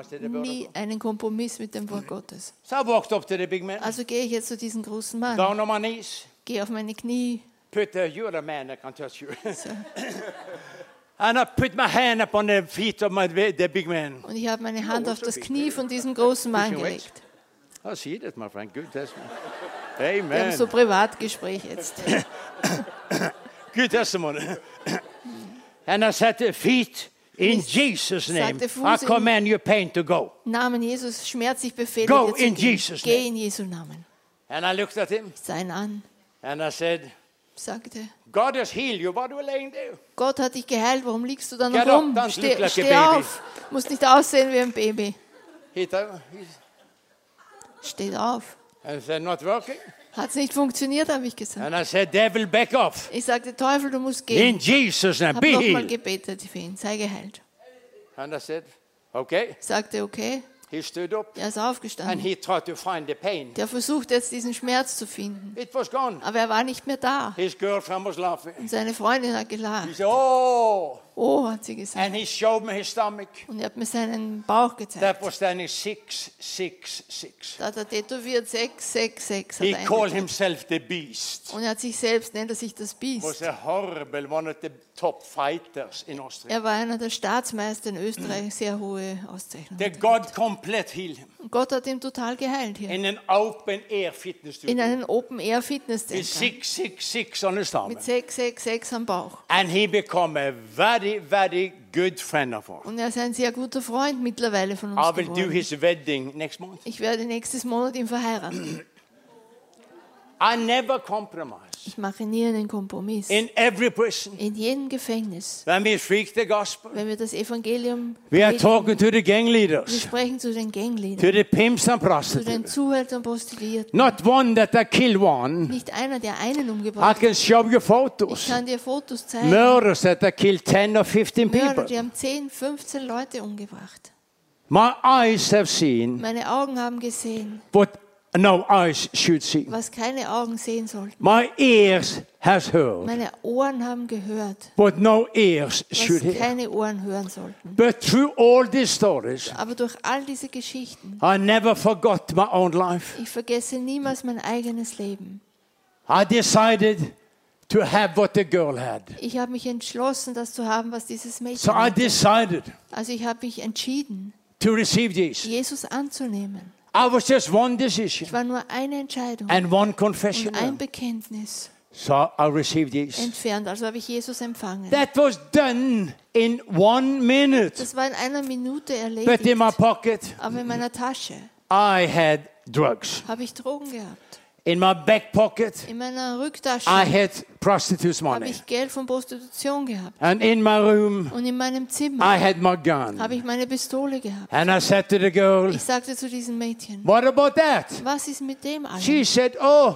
the Nie einen Kompromiss mit dem Wort Gottes. So I walked up to the big man, Also gehe ich jetzt zu diesem großen Mann, down on my knees, gehe auf meine Knie. uh, you're a man that can touch you. So. and I put my hand up on the feet of my, the big man. Und ich habe meine Hand Oh, auf das big. Knie von diesem großen Mann gelegt. I see that, my friend. Good, that's Wir haben Amen. so Privatgespräch jetzt. Good testimony. and I said, to feet, in Jesus' name, I command your pain to go. Namen Jesus, Schmerz, ich befehle Go dir in. Jesus' Geh in Jesu Namen. And I looked at him, sah ihn an, and I said, sagte, God has healed you. What are you laying there? Gott hat dich geheilt, warum liegst du da noch up, rum? don't Steh, like steh auf, musst nicht aussehen wie ein Baby. He Steht auf. and said, not working. Hat es nicht funktioniert, habe ich gesagt. And I said, devil, back off. Ich sagte, Teufel, du musst gehen. In Jesus' name, habe be nochmal healed. gebetet für ihn, sei geheilt. And I said, okay. Sagte, okay, He stood up er ist and aufgestanden. he tried to find the pain. Der versucht jetzt diesen Schmerz zu finden. It was gone. Aber er war nicht mehr da. His girlfriend was laughing. Und seine Freundin hat He gelacht. said, oh. Oh, hat sie gesagt. And he showed me his stomach. Und er hat mir seinen Bauch gezeigt. That was standing 666. Da hat er tätowiert 666. Hat He called himself the beast. Und er hat sich selbst, nennt er sich das Was Biest. a horrible, one of the top fighters in Austria. Er war einer der Staatsmeister in Österreich, sehr hohe Auszeichnung. The God complete healed him Und Gott hat ihn total geheilt hier. in an open air fitness In studio einem Open Air Fitness Center 666 on his stomach. mit 666 am Bauch. And he become a very, very good friend of ours. Und er ist ein sehr guter Freund mittlerweile von I uns will do geworden. his wedding next month. Ich werde nächstes Monat ihn verheiraten. I never compromise. Ich mache nie einen Kompromiss. In every prison, In jedem Gefängnis, when we speak the gospel, wenn wir das Evangelium we are talking to the gang wir leaders, sprechen zu den to Gangliedern, the pimps and zu den prostitutes. Zuhältern, Prostituierten. Not one that I kill one. Nicht einer, der einen I umgebracht hat. can show you Ich photos. kann dir Fotos zeigen. Murders that I killed 10 or 15 Mörder, people. die haben 10, 15 Leute umgebracht. My eyes have seen Meine Augen haben gesehen, what no eyes should see. was keine Augen sehen sollten. My ears has heard Meine Ohren haben gehört, what no ears should was hear. keine Ohren hören sollten. But through all these stories, Aber durch all diese Geschichten, I never forgot my own life. ich vergesse niemals mein eigenes Leben. I decided to have what the girl had. Ich habe mich entschlossen, das zu haben, was dieses Mädchen So I hatte. decided Also ich habe mich entschieden, to receive Jesus. Jesus anzunehmen. I was just one Es decision war nur eine Entscheidung and one confession. und ein Bekenntnis So I received Jesus. entfernt. Also habe ich Jesus empfangen. That was done in one minute. Das war in einer Minute But in my erledigt. pocket, Aber in meiner Tasche I had drugs. habe ich Drogen gehabt. In my back pocket, In meiner Rücktasche I had prostitutes habe ich Geld von Prostitution gehabt. And in my room, Und in meinem I Zimmer had my gun. habe ich meine Pistole gehabt. And I said to the girl, Ich sagte zu diesem Mädchen, What about that? was ist mit dem She allem? said, Oh,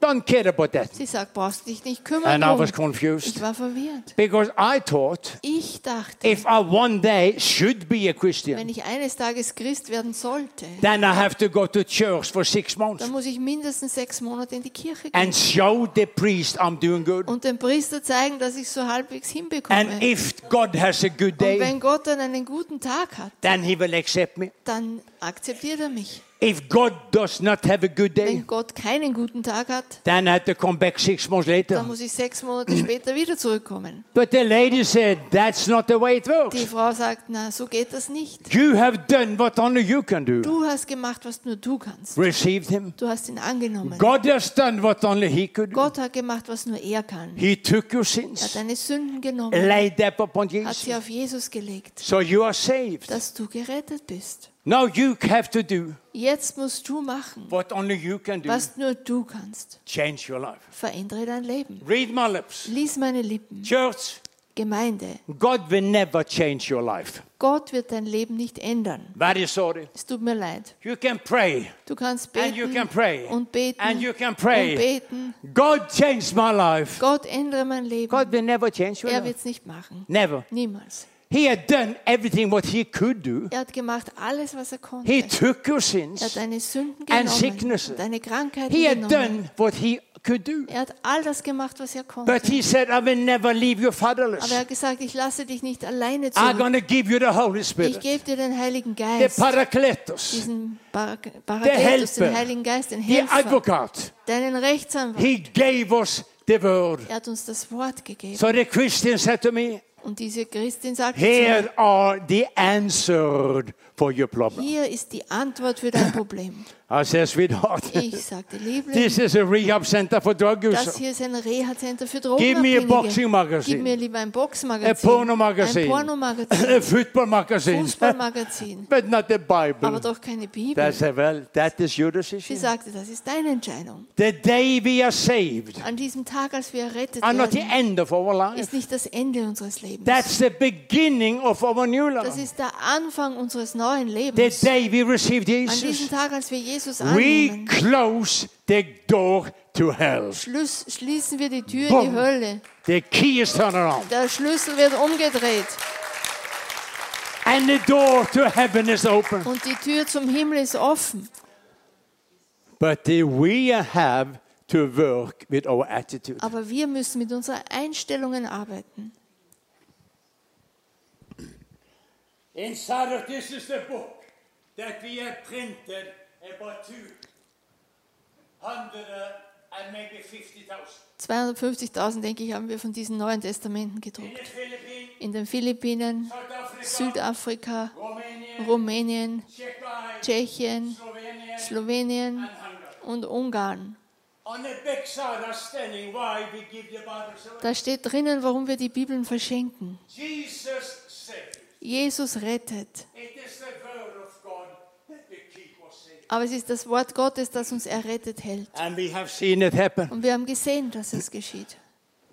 don't care about that. Sie sagt, brauchst dich nicht kümmern. And I was confused Ich war verwirrt. because I thought Ich dachte, if I one day should be a Christian, wenn ich eines Tages Christ werden sollte, then I have to go to church for six months dann muss ich mindestens sechs Monate in die Kirche gehen and show the priest I'm doing good. und dem Priester zeigen, dass ich so halbwegs hinbekomme. And if God has a good Und day, wenn Gott dann einen guten Tag hat, then He will accept me. dann akzeptiert er mich. If God does not have a good day, Wenn Gott keinen guten Tag hat, then I have to come back six months dann later. muss ich sechs Monate später wieder zurückkommen. But the lady said, that's not the way it Die works. Frau sagt, na, so geht das nicht. You have done what only you can do. Du hast gemacht, was nur du kannst. Received Him. Du hast ihn angenommen. God has done what only He could do. Gott hat gemacht, was nur er kann. He took your Er hat sins, deine Sünden genommen, laid them upon hat Jesus. sie auf Jesus gelegt, So you are saved. dass du gerettet bist. Now you have to do Jetzt musst du machen, what only you can do. was nur du kannst. Change your life. Verändere dein Leben. Read my lips. Lies meine Lippen. Church, Gemeinde. God will never change your life. Gott wird dein Leben nicht ändern. Very sorry. Es tut mir leid. You can pray Du kannst and you beten can pray und beten and you can und pray. beten. God changed my life. Gott ändere mein Leben. God will never change your Er wird es nicht machen. Never. Niemals. He had done everything what he could do. Er hat gemacht alles, was er konnte. He took your Er hat sins. deine Sünden And genommen, sicknesses. deine Krankheiten He had genommen. done what he could do. Er hat all das gemacht, was er konnte. But he said, I will never leave you Aber fatherless. er hat gesagt, ich lasse dich nicht alleine I'm zurück. going to give you the Holy Ich Spirit, gebe dir den Heiligen the Geist, Parakletos, diesen the Parakletus, den Heiligen Geist, den Helfer, advocate. deinen Rechtsanwalt. He gave us the word. Er hat uns das Wort gegeben. So the Christian said to me, Und diese Christin sagte zu Here are the answered for your problem. hier ist die Antwort für dein Problem. I said, sweetheart, Ich sagte, Liebling, this is a rehab center for drug das users. hier ist ein Reha-Center für Give me a Drogenabhängige. boxing Gib mir magazine, lieber ein a Boxmagazin, porno ein magazine, Pornomagazin, a football magazine, Fußballmagazin, but not the aber Bible. doch keine Bibel. That's a, well, that is your Sie decision. sagte, das ist deine Entscheidung. The day we are saved An diesem Tag, als wir errettet are not the werden, end of our life. ist nicht das Ende unseres Lebens. That's the beginning of our new Das life. ist der Anfang unseres neuen The Lebens. day we receive An diesem Jesus, Tag, als wir Jesus we annehmen, close the door to hell. Schluss, schließen wir die Tür in Boom. die Hölle. The key is turned around. Der Schlüssel wird umgedreht And the door to heaven is open. und die Tür zum Himmel ist offen. But we have to work with our attitude. Aber wir müssen mit unseren Einstellungen arbeiten. Inside of this is the book that we have printed about 200 and maybe 50,000. 250.000, denke ich, haben wir von diesen Neuen Testamenten In gedruckt. the Philippines, In den Philippinen, South Africa, Südafrika, Romania, Rumänien, Czechia, Tschechien, Slovenia, Slowenien and Hungary. und Ungarn. Da steht drinnen, warum wir die Bibeln verschenken. Jesus rettet. Aber es ist das Wort Gottes, das uns errettet hält. And we have seen it happen. Und wir haben gesehen, dass es geschieht.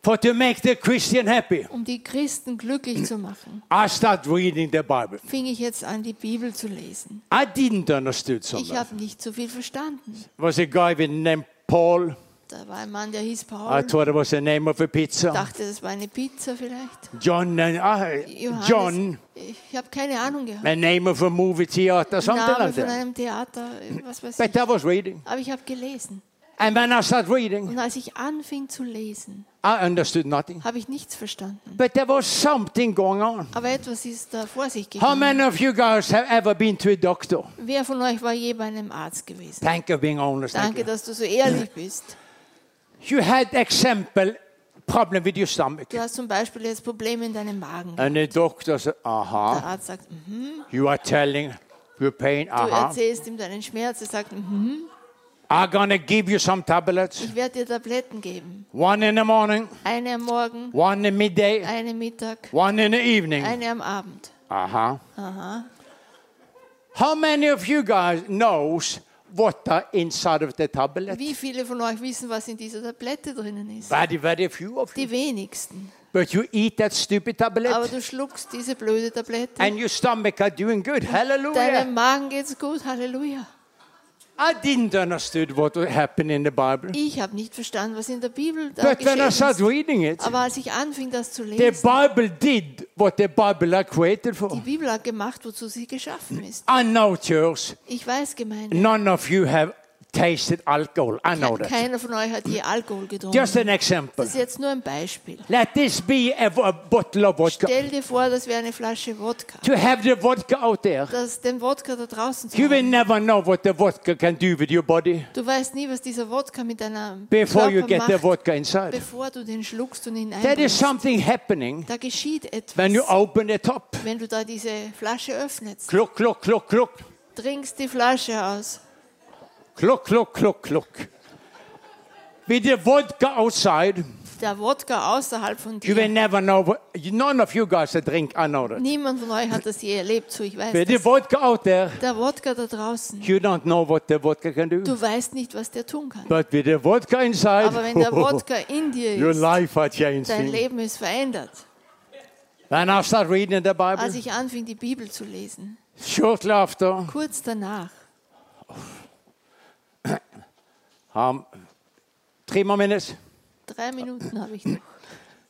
For to make the Christian happy, Um die Christen glücklich zu machen, I start reading the Bible. fing ich jetzt an, die Bibel zu lesen. I didn't understand so Ich habe nicht so viel verstanden. There was a guy with the name Paul. Da war ein Mann, der hieß I Paul. thought it was the name of a Ich pizza. dachte, das war eine Pizza vielleicht. John I, Johannes, John, Ich habe keine Ahnung gehabt. a name of a movie theater, something Name like von that. einem Theater, was weiß But ich. I was reading. Aber ich habe gelesen. And when I started reading, Und als ich anfing zu lesen, I understood nothing. habe ich nichts verstanden. But there was something going on. Aber etwas ist da vor sich How gegangen. many of you guys have ever been to a doctor? Wer von euch war je bei einem Arzt gewesen? Thank you being honest. Danke, dass du so ehrlich bist. You had example problem with your stomach. Du hast zum Beispiel jetzt Probleme in deinem Magen. And the doctor said, Der uh-huh. Arzt sagt, mhm. You are telling your pain, du uh-huh. erzählst ihm deinen Schmerz. Er sagt, mhm. I'm gonna give you some tablets. ich werde dir Tabletten geben. One in the morning, Eine am Morgen, one in midday, eine Mittag, one in the evening. eine am Abend. Uh-huh. Aha. How many of you guys knows what are inside of the tablet? Wie viele von euch wissen, was in dieser Tablette drinnen ist? Very, very few of you. Die wenigsten. But you eat that stupid Aber tablet du schluckst diese blöde Tablette. and your stomach are doing good. Deinem Hallelujah. Magen geht's gut. Halleluja. I didn't understand what happened in the Bible. Ich habe nicht verstanden, was in der Bibel da But when I started ist. reading it, Aber als ich anfing, das zu the lesen, Bible did what the Bible are created die for. Bibel hat gemacht, wozu sie geschaffen ist. I know, church, Ich weiß, Gemeinde, none of you have tasted alcohol. I know that. keiner von euch hat je Alkohol getrunken. Just an example. Das ist jetzt nur ein Beispiel. Let this be a, a bottle of vodka. Stell dir vor, das wäre eine Flasche Wodka. To have the vodka out there, Das, den Wodka da draußen zu you will never know what the vodka can do with your body Du weißt nie, was dieser Wodka mit deinem before you Körper get the macht, vodka inside. bevor du den schluckst und ihn There is einbringst. something happening Da geschieht etwas, when you open the top. wenn du da diese Flasche öffnest. Cluck, cluck, cluck, cluck. Trinkst die Flasche aus. Cluck, cluck, cluck, cluck. With the vodka outside, Der Wodka außerhalb von you will dir. never know. What, none of you guys that drink, I know that. Niemand von euch hat das je erlebt, so ich weiß With the vodka out there, Der Wodka da draußen. you don't know what the vodka can do. Du weißt nicht, was der tun kann. But with the vodka inside, Aber wenn der Wodka in dir your ist, life has changed. dein Leben ist verändert. When I start reading the Als Bible, ich anfing, die Bibel zu lesen, shortly after, kurz danach, um, three more minutes. drei Minuten habe ich noch.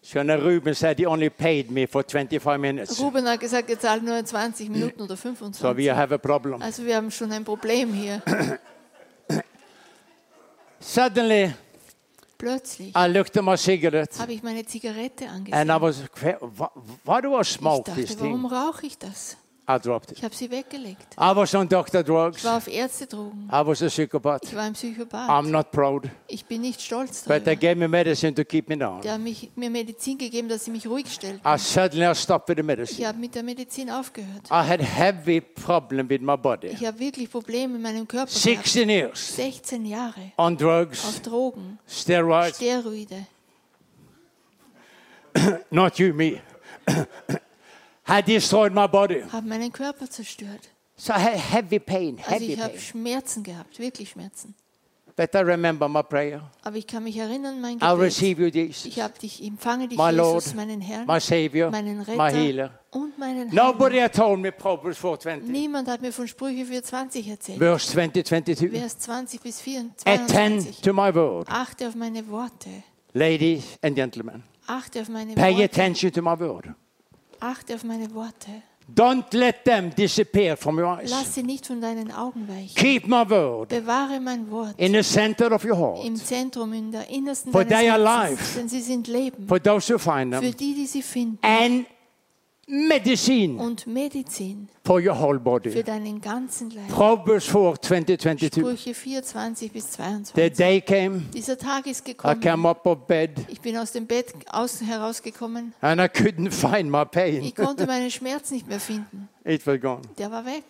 Shona Ruben said he only paid me for 25 minutes. Ruben hat gesagt, er zahlt nur 20 Minuten oder So we 25. have a problem. Also wir haben schon ein Problem hier. Suddenly, Plötzlich I looked at my cigarette habe ich meine Zigarette and I angesehen. was, why, do I Ich smoke this dachte, warum thing? rauche ich das? I dropped it. Ich habe sie weggelegt. I was on doctor drugs. Ich war auf Ärztedrogen. I was a psychopath. Ich war ein Psychopath. I'm not proud. Ich bin nicht stolz But they darüber. gave me medicine to keep me down. Die haben mich, mir Medizin gegeben, dass sie mich ruhig stellt. I suddenly I stopped with the Ich medicine. habe mit der Medizin aufgehört. I had heavy problem with my body. Ich habe wirklich Probleme in meinem Körper gehabt. 16 years 16 Jahre on auf drugs, Drogen, steroids. Steroide. Not you, me. had destroyed my body. Haben meinen Körper zerstört. So I had heavy pain, Also heavy ich habe. Schmerzen gehabt, wirklich Schmerzen. But I remember my prayer. Aber ich kann mich erinnern, mein I Gebet. receive you, Jesus, Ich habe dich, empfange dich, My Jesus, Lord, meinen Herrn, my Savior, meinen my Retter healer. und meinen Nobody Heiland. had told me Proverbs 420, Niemand hat mir von Sprüche 420 erzählt. verse 20, 22. Vers 20 bis 24. Attend to my word. Achte auf meine Worte. Ladies and gentlemen, Achte auf meine pay Worte. attention to my word. Achte auf meine Worte. Don't let them disappear from your eyes. Lass sie nicht von deinen Augen weichen. Keep my word Bewahre mein Wort in the center of your heart. im Zentrum, in der innersten For they are life. denn sie sind Leben For those who find für them, die, die sie finden and medicine und Medizin for your whole für body. deinen ganzen Leib. Proverbs 4, 20, 22. Sprüche 4, 20 bis The 22. day came, Dieser Tag ist I gekommen. came up of bed, Ich bin aus dem Bett außen herausgekommen. and I couldn't find my pain. Ich konnte meinen Schmerz nicht mehr finden. It was gone. Der war weg.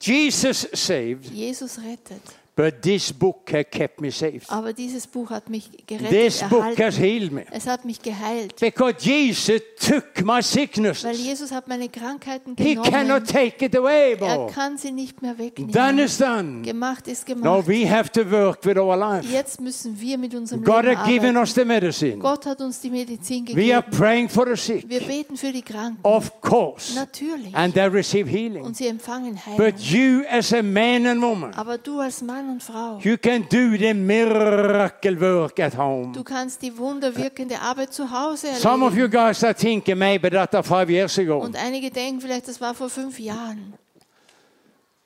Jesus saved, Jesus rettet. But this book kept me safe. Aber dieses Buch hat mich gerettet, This book has healed me. Es hat mich geheilt. Because Jesus took my Weil sicknesses. Jesus hat meine Krankheiten He genommen. cannot take it away Er more. kann sie nicht mehr wegnehmen. Done is done. Gemacht ist No, gemacht. we have to work with our life. Jetzt müssen wir mit unserem God Leben has given arbeiten. us the medicine. Gott hat uns die Medizin We are gegeben. praying for the sick, Wir beten für die Kranken. of course, Natürlich. and they receive healing. Und sie empfangen Heilung. But you, as a man and woman, Aber du als Mann und Frau, you can do the miracle work at home. du kannst die wunderwirkende Arbeit zu Hause Some of you guys are thinking maybe that are five years ago. Und einige denken vielleicht, das war vor fünf Jahren.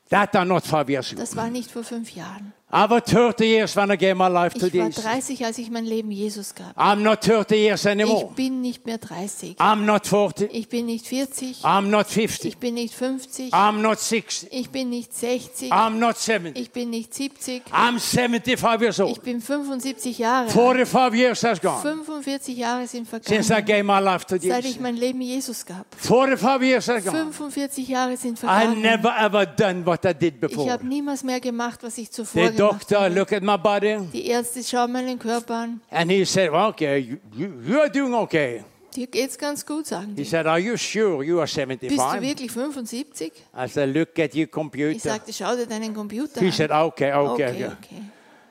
That are not five years ago. Das war nicht vor fünf Jahren. I was 30 years when I gave my life to Ich war Jesus. 30, als ich mein Leben Jesus gab. I'm not 30 years Ich anymore. bin nicht mehr 30. I'm not 40. Ich bin nicht 40. I'm not 50. Ich bin nicht 50. I'm not 60. Ich bin nicht 60. I'm not 70. Ich bin nicht 70. I'm 75 years Ich old. bin 75 Jahre alt. 45 years has gone 45 Jahre sind since I vergangen, gave my life to seit ich Jesus. mein Leben Jesus gab. 45 years has gone. 45 Jahre sind I vergangen. never ever done what I did Ich before. habe niemals mehr gemacht, was ich zuvor gemacht doctor looked at my body Die Ärzte schauen meinen Körper an. and he said, well, okay, you, you, are doing okay. Dir geht's ganz gut, sagen He die. said, are you sure you are Bist du 75? wirklich 75? I said, look at your Ich computer. sagte, schau dir deinen Computer He an. said, okay, okay, Okay, okay.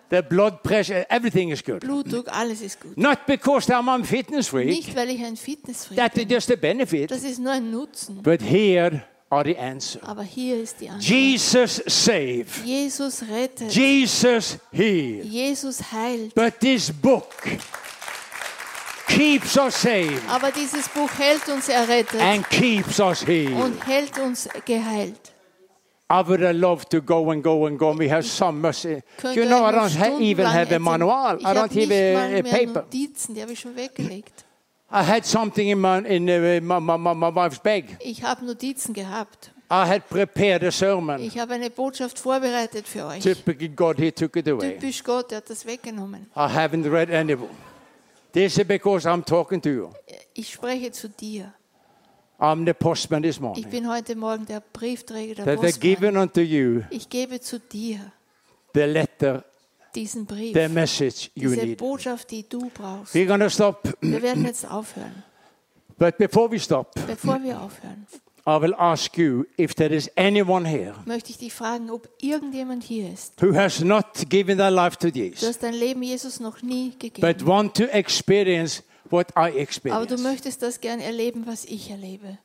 The blood pressure, everything is good. Blutdruck, alles ist gut. Not because I'm a fitness freak. Nicht, weil ich ein Fitnessfreak That is bin. just a benefit. Das ist nur ein Nutzen. But here are the answer. Aber hier ist die Antwort. Jesus save. Jesus rettet. Jesus heal. Jesus heilt. But this book keeps us saved Aber dieses Buch hält uns errettet and keeps us healed. und hält uns geheilt. I would have loved to go and go and go. We have some mercy. You know, I don't even have a manual. I don't have a, paper. Notizen, die habe ich schon weggelegt. I had something in my in uh, my, my, my, wife's bag. Ich habe Notizen gehabt. I had prepared a sermon. Ich habe eine Botschaft vorbereitet für euch. Typical God, He took it away. Typisch Gott, er hat das weggenommen. I haven't read any book. This is because I'm talking to you. Ich spreche zu dir. I'm the postman this Ich morning. bin heute Morgen der Briefträger der That Postmann. given unto you Ich gebe zu dir the letter, diesen Brief, the message you diese need. Botschaft, die du brauchst. We're to stop. Wir werden jetzt aufhören. But before we stop, Bevor wir aufhören, I will ask you if there is anyone here möchte ich dich fragen, ob irgendjemand hier ist. who has not given their life to Du Jesus, hast dein Leben Jesus noch nie but gegeben. want to experience what I Aber du möchtest das gern erleben, was ich erlebe.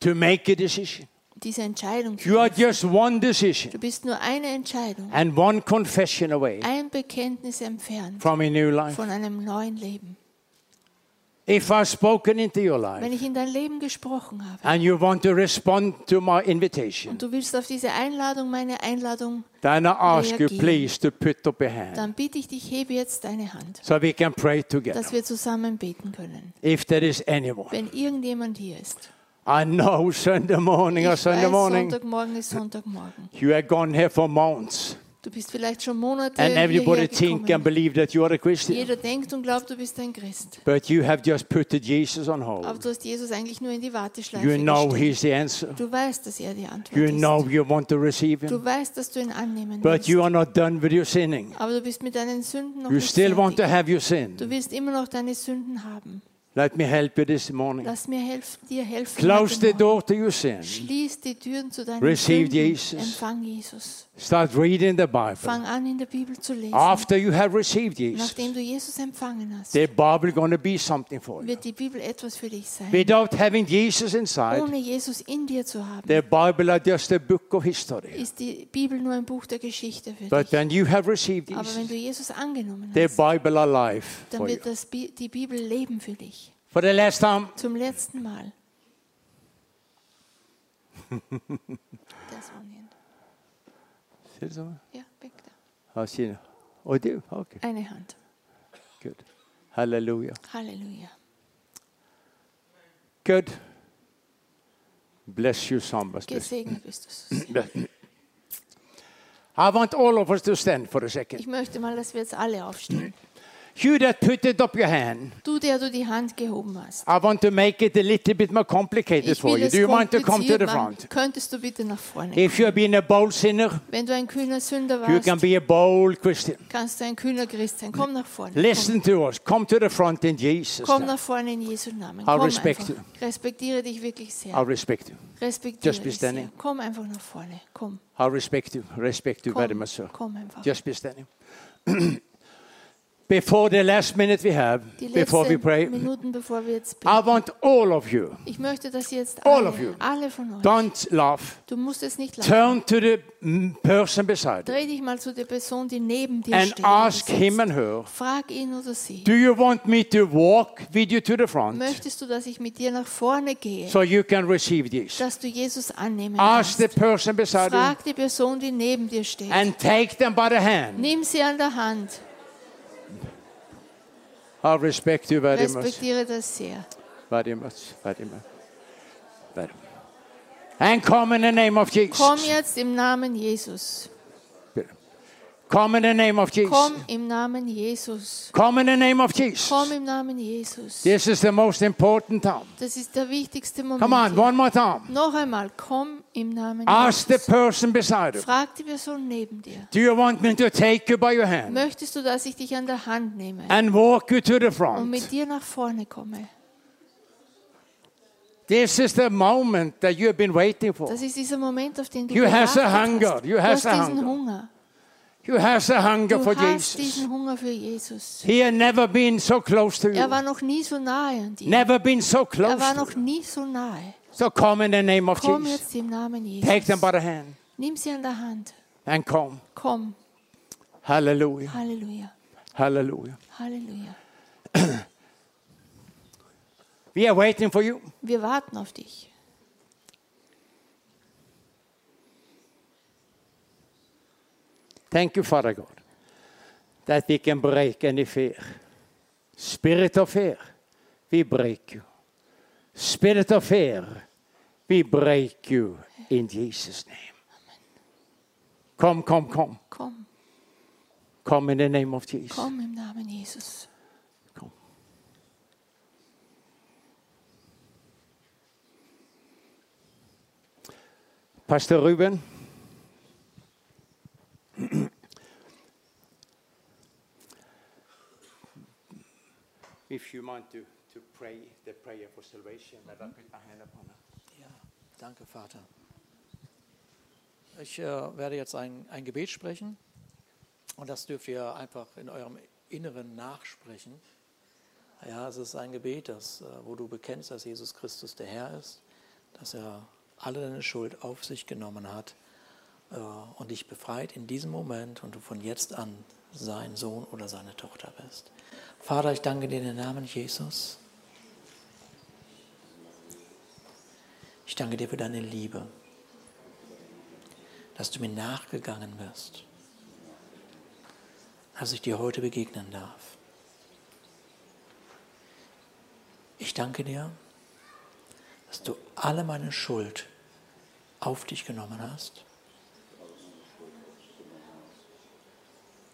To make a decision. Diese Entscheidung. You are just one decision Du bist nur eine Entscheidung, and one confession away ein Bekenntnis entfernt from a new life. von einem neuen Leben. If I've spoken into your Wenn life ich in dein Leben gesprochen habe and you want to respond to my invitation, und du willst auf diese Einladung, meine Einladung, then I ask you Reagieren. please to put up your hand dann bitte ich dich, hebe jetzt deine Hand, so we can pray together. dass wir zusammen beten können. If there is anyone. Wenn irgendjemand hier ist. I know Sunday morning or Sunday weiß, morning, Sonntagmorgen ist Sonntagmorgen. you have gone here for months Du bist vielleicht schon Monate and everybody think and believe that you are a Christian. Jeder denkt und glaubt, du bist ein Christ. But you have just put Jesus on Aber hold. du hast Jesus eigentlich nur in die Warteschleife You know. He's the answer. Du weißt, dass er die Antwort You ist. know you want to receive Du Him. weißt, dass du ihn annehmen But willst. you are not done with your sinning. Aber du bist mit deinen Sünden noch You nicht still want to fertig. have your sin. Du willst immer noch deine Sünden haben. Let me help you this morning. Lass mir helf, dir helfen. Close the door to your sin. Schließ die Türen zu deinen Receive Sünden. Jesus. Empfang Jesus. Start reading the Bible. Fang an, in der Bibel zu lesen. After you have received Jesus, Nachdem du Jesus empfangen hast, the Bible to be something for you. wird die Bibel etwas für dich sein. Without having Jesus inside, Ohne Jesus in dir zu haben, the Bible is just a book of history. ist die Bibel nur ein Buch der Geschichte für But dich. when you have received Aber wenn Jesus, du Jesus angenommen the hast, Bible alive dann wird das, Bi- die Bibel leben für dich. For the last time, Zum letzten Mal. Das war nicht. Ja, weg da. I see. Oh, do okay, Eine Hand. good. Hallelujah. Halleluja. Good. Bless you, Sambas. Gesegnet bist du. I want all of us to stand for a second. Ich möchte mal, dass wir jetzt alle aufstehen. You that put it up your hand, Du, der du die Hand gehoben hast. I want to make it a little bit more complicated for you. Do you want to come to the front? Könntest du bitte nach vorne If you have been a bold sinner, Wenn du ein kühner Sünder you can be a bold Christian. kannst du ein kühner Christ sein. Komm nach vorne. Listen to us. Come to the front in Jesus' Komm, komm name. nach vorne in Jesu Namen. I'll Komm respect einfach. you. Respektiere dich wirklich sehr. I respect you. Respektiere Just be dich sehr. standing. Komm einfach nach vorne. Komm. I respect you. Respect you very much, sir. komm einfach. Just be standing. before the last minute we have, Die before we letzten pray, Minuten, bevor wir jetzt I beten. want all of you, Ich möchte, dass jetzt All alle, of you. alle von euch, don't laugh. du musst es nicht lachen. Turn to the person beside Dreh dich mal zu der Person, die neben dir and steht. ask him and her, Frag ihn oder sie. do you want me to walk with you to the front Möchtest du, dass ich mit dir nach vorne gehe, so you can receive this? dass du Jesus annehmen Ask the kannst? person beside Frag die Person, die neben dir steht. and take them by the hand. Nimm sie an der Hand. I respect you very much. Respektiere das sehr. Very much, very much. Very much. And come in the name of Jesus. Komm jetzt im Namen Jesus. Come in the name of Jesus. Komm im Namen Jesus. Come in the name of Jesus. Komm im Namen Jesus. This is the most important time. Das ist der wichtigste Moment. Come on, one more time. Noch einmal, komm im Namen Ask the Jesus. person beside you. Frag die Person neben dir. Do you want me to take you by your hand Möchtest du, dass ich dich an der Hand nehme and walk you to the und front? mit dir nach vorne komme? This is the moment that you have been waiting for. Das ist dieser Moment, auf den du You gewartet a hunger. hast. You Du has hast diesen hunger. Hunger. You have a hunger Du for hast Jesus. diesen Hunger für Jesus. He had never been so close to Er war noch nie so nahe an dir. Never been so Er close war to noch you. nie so nahe. So come in the name of Komm Jesus. jetzt im Namen Take them Jesus. by the hand Nimm sie an der Hand. and come. Komm. Hallelujah. Halleluja. Hallelujah. Halleluja. We are waiting for you. Wir warten auf dich. Thank you, Father God, that we can break any fear. Spirit of fear, we break you. Spirit of fear, we break you in Jesus' name. Come, come, come. Komm. Come in the name of Jesus. Komm im Namen Jesus. Come. Pastor Ruben. If you want to, to pray the prayer for salvation, let I put my hand upon it. Ja, danke, Vater. Ich äh, werde jetzt ein, ein Gebet sprechen und das dürft ihr einfach in eurem Inneren nachsprechen. Ja, es ist ein Gebet, das, äh, wo du bekennst, dass Jesus Christus der Herr ist, dass er alle deine Schuld auf sich genommen hat und dich befreit in diesem Moment und du von jetzt an sein Sohn oder seine Tochter bist. Vater, ich danke dir in den Namen Jesus. Ich danke dir für deine Liebe, dass du mir nachgegangen bist, dass ich dir heute begegnen darf. Ich danke dir, dass du alle meine Schuld auf dich genommen hast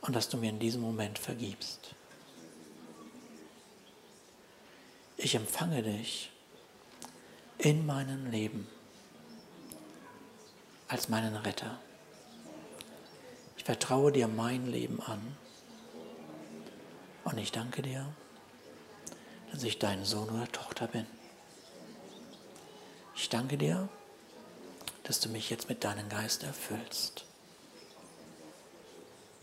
und dass du mir in diesem Moment vergibst. Ich empfange dich in meinem Leben als meinen Retter. Ich vertraue dir mein Leben an und ich danke dir, dass ich dein Sohn oder Tochter bin. Ich danke dir, dass du mich jetzt mit deinem Geist erfüllst.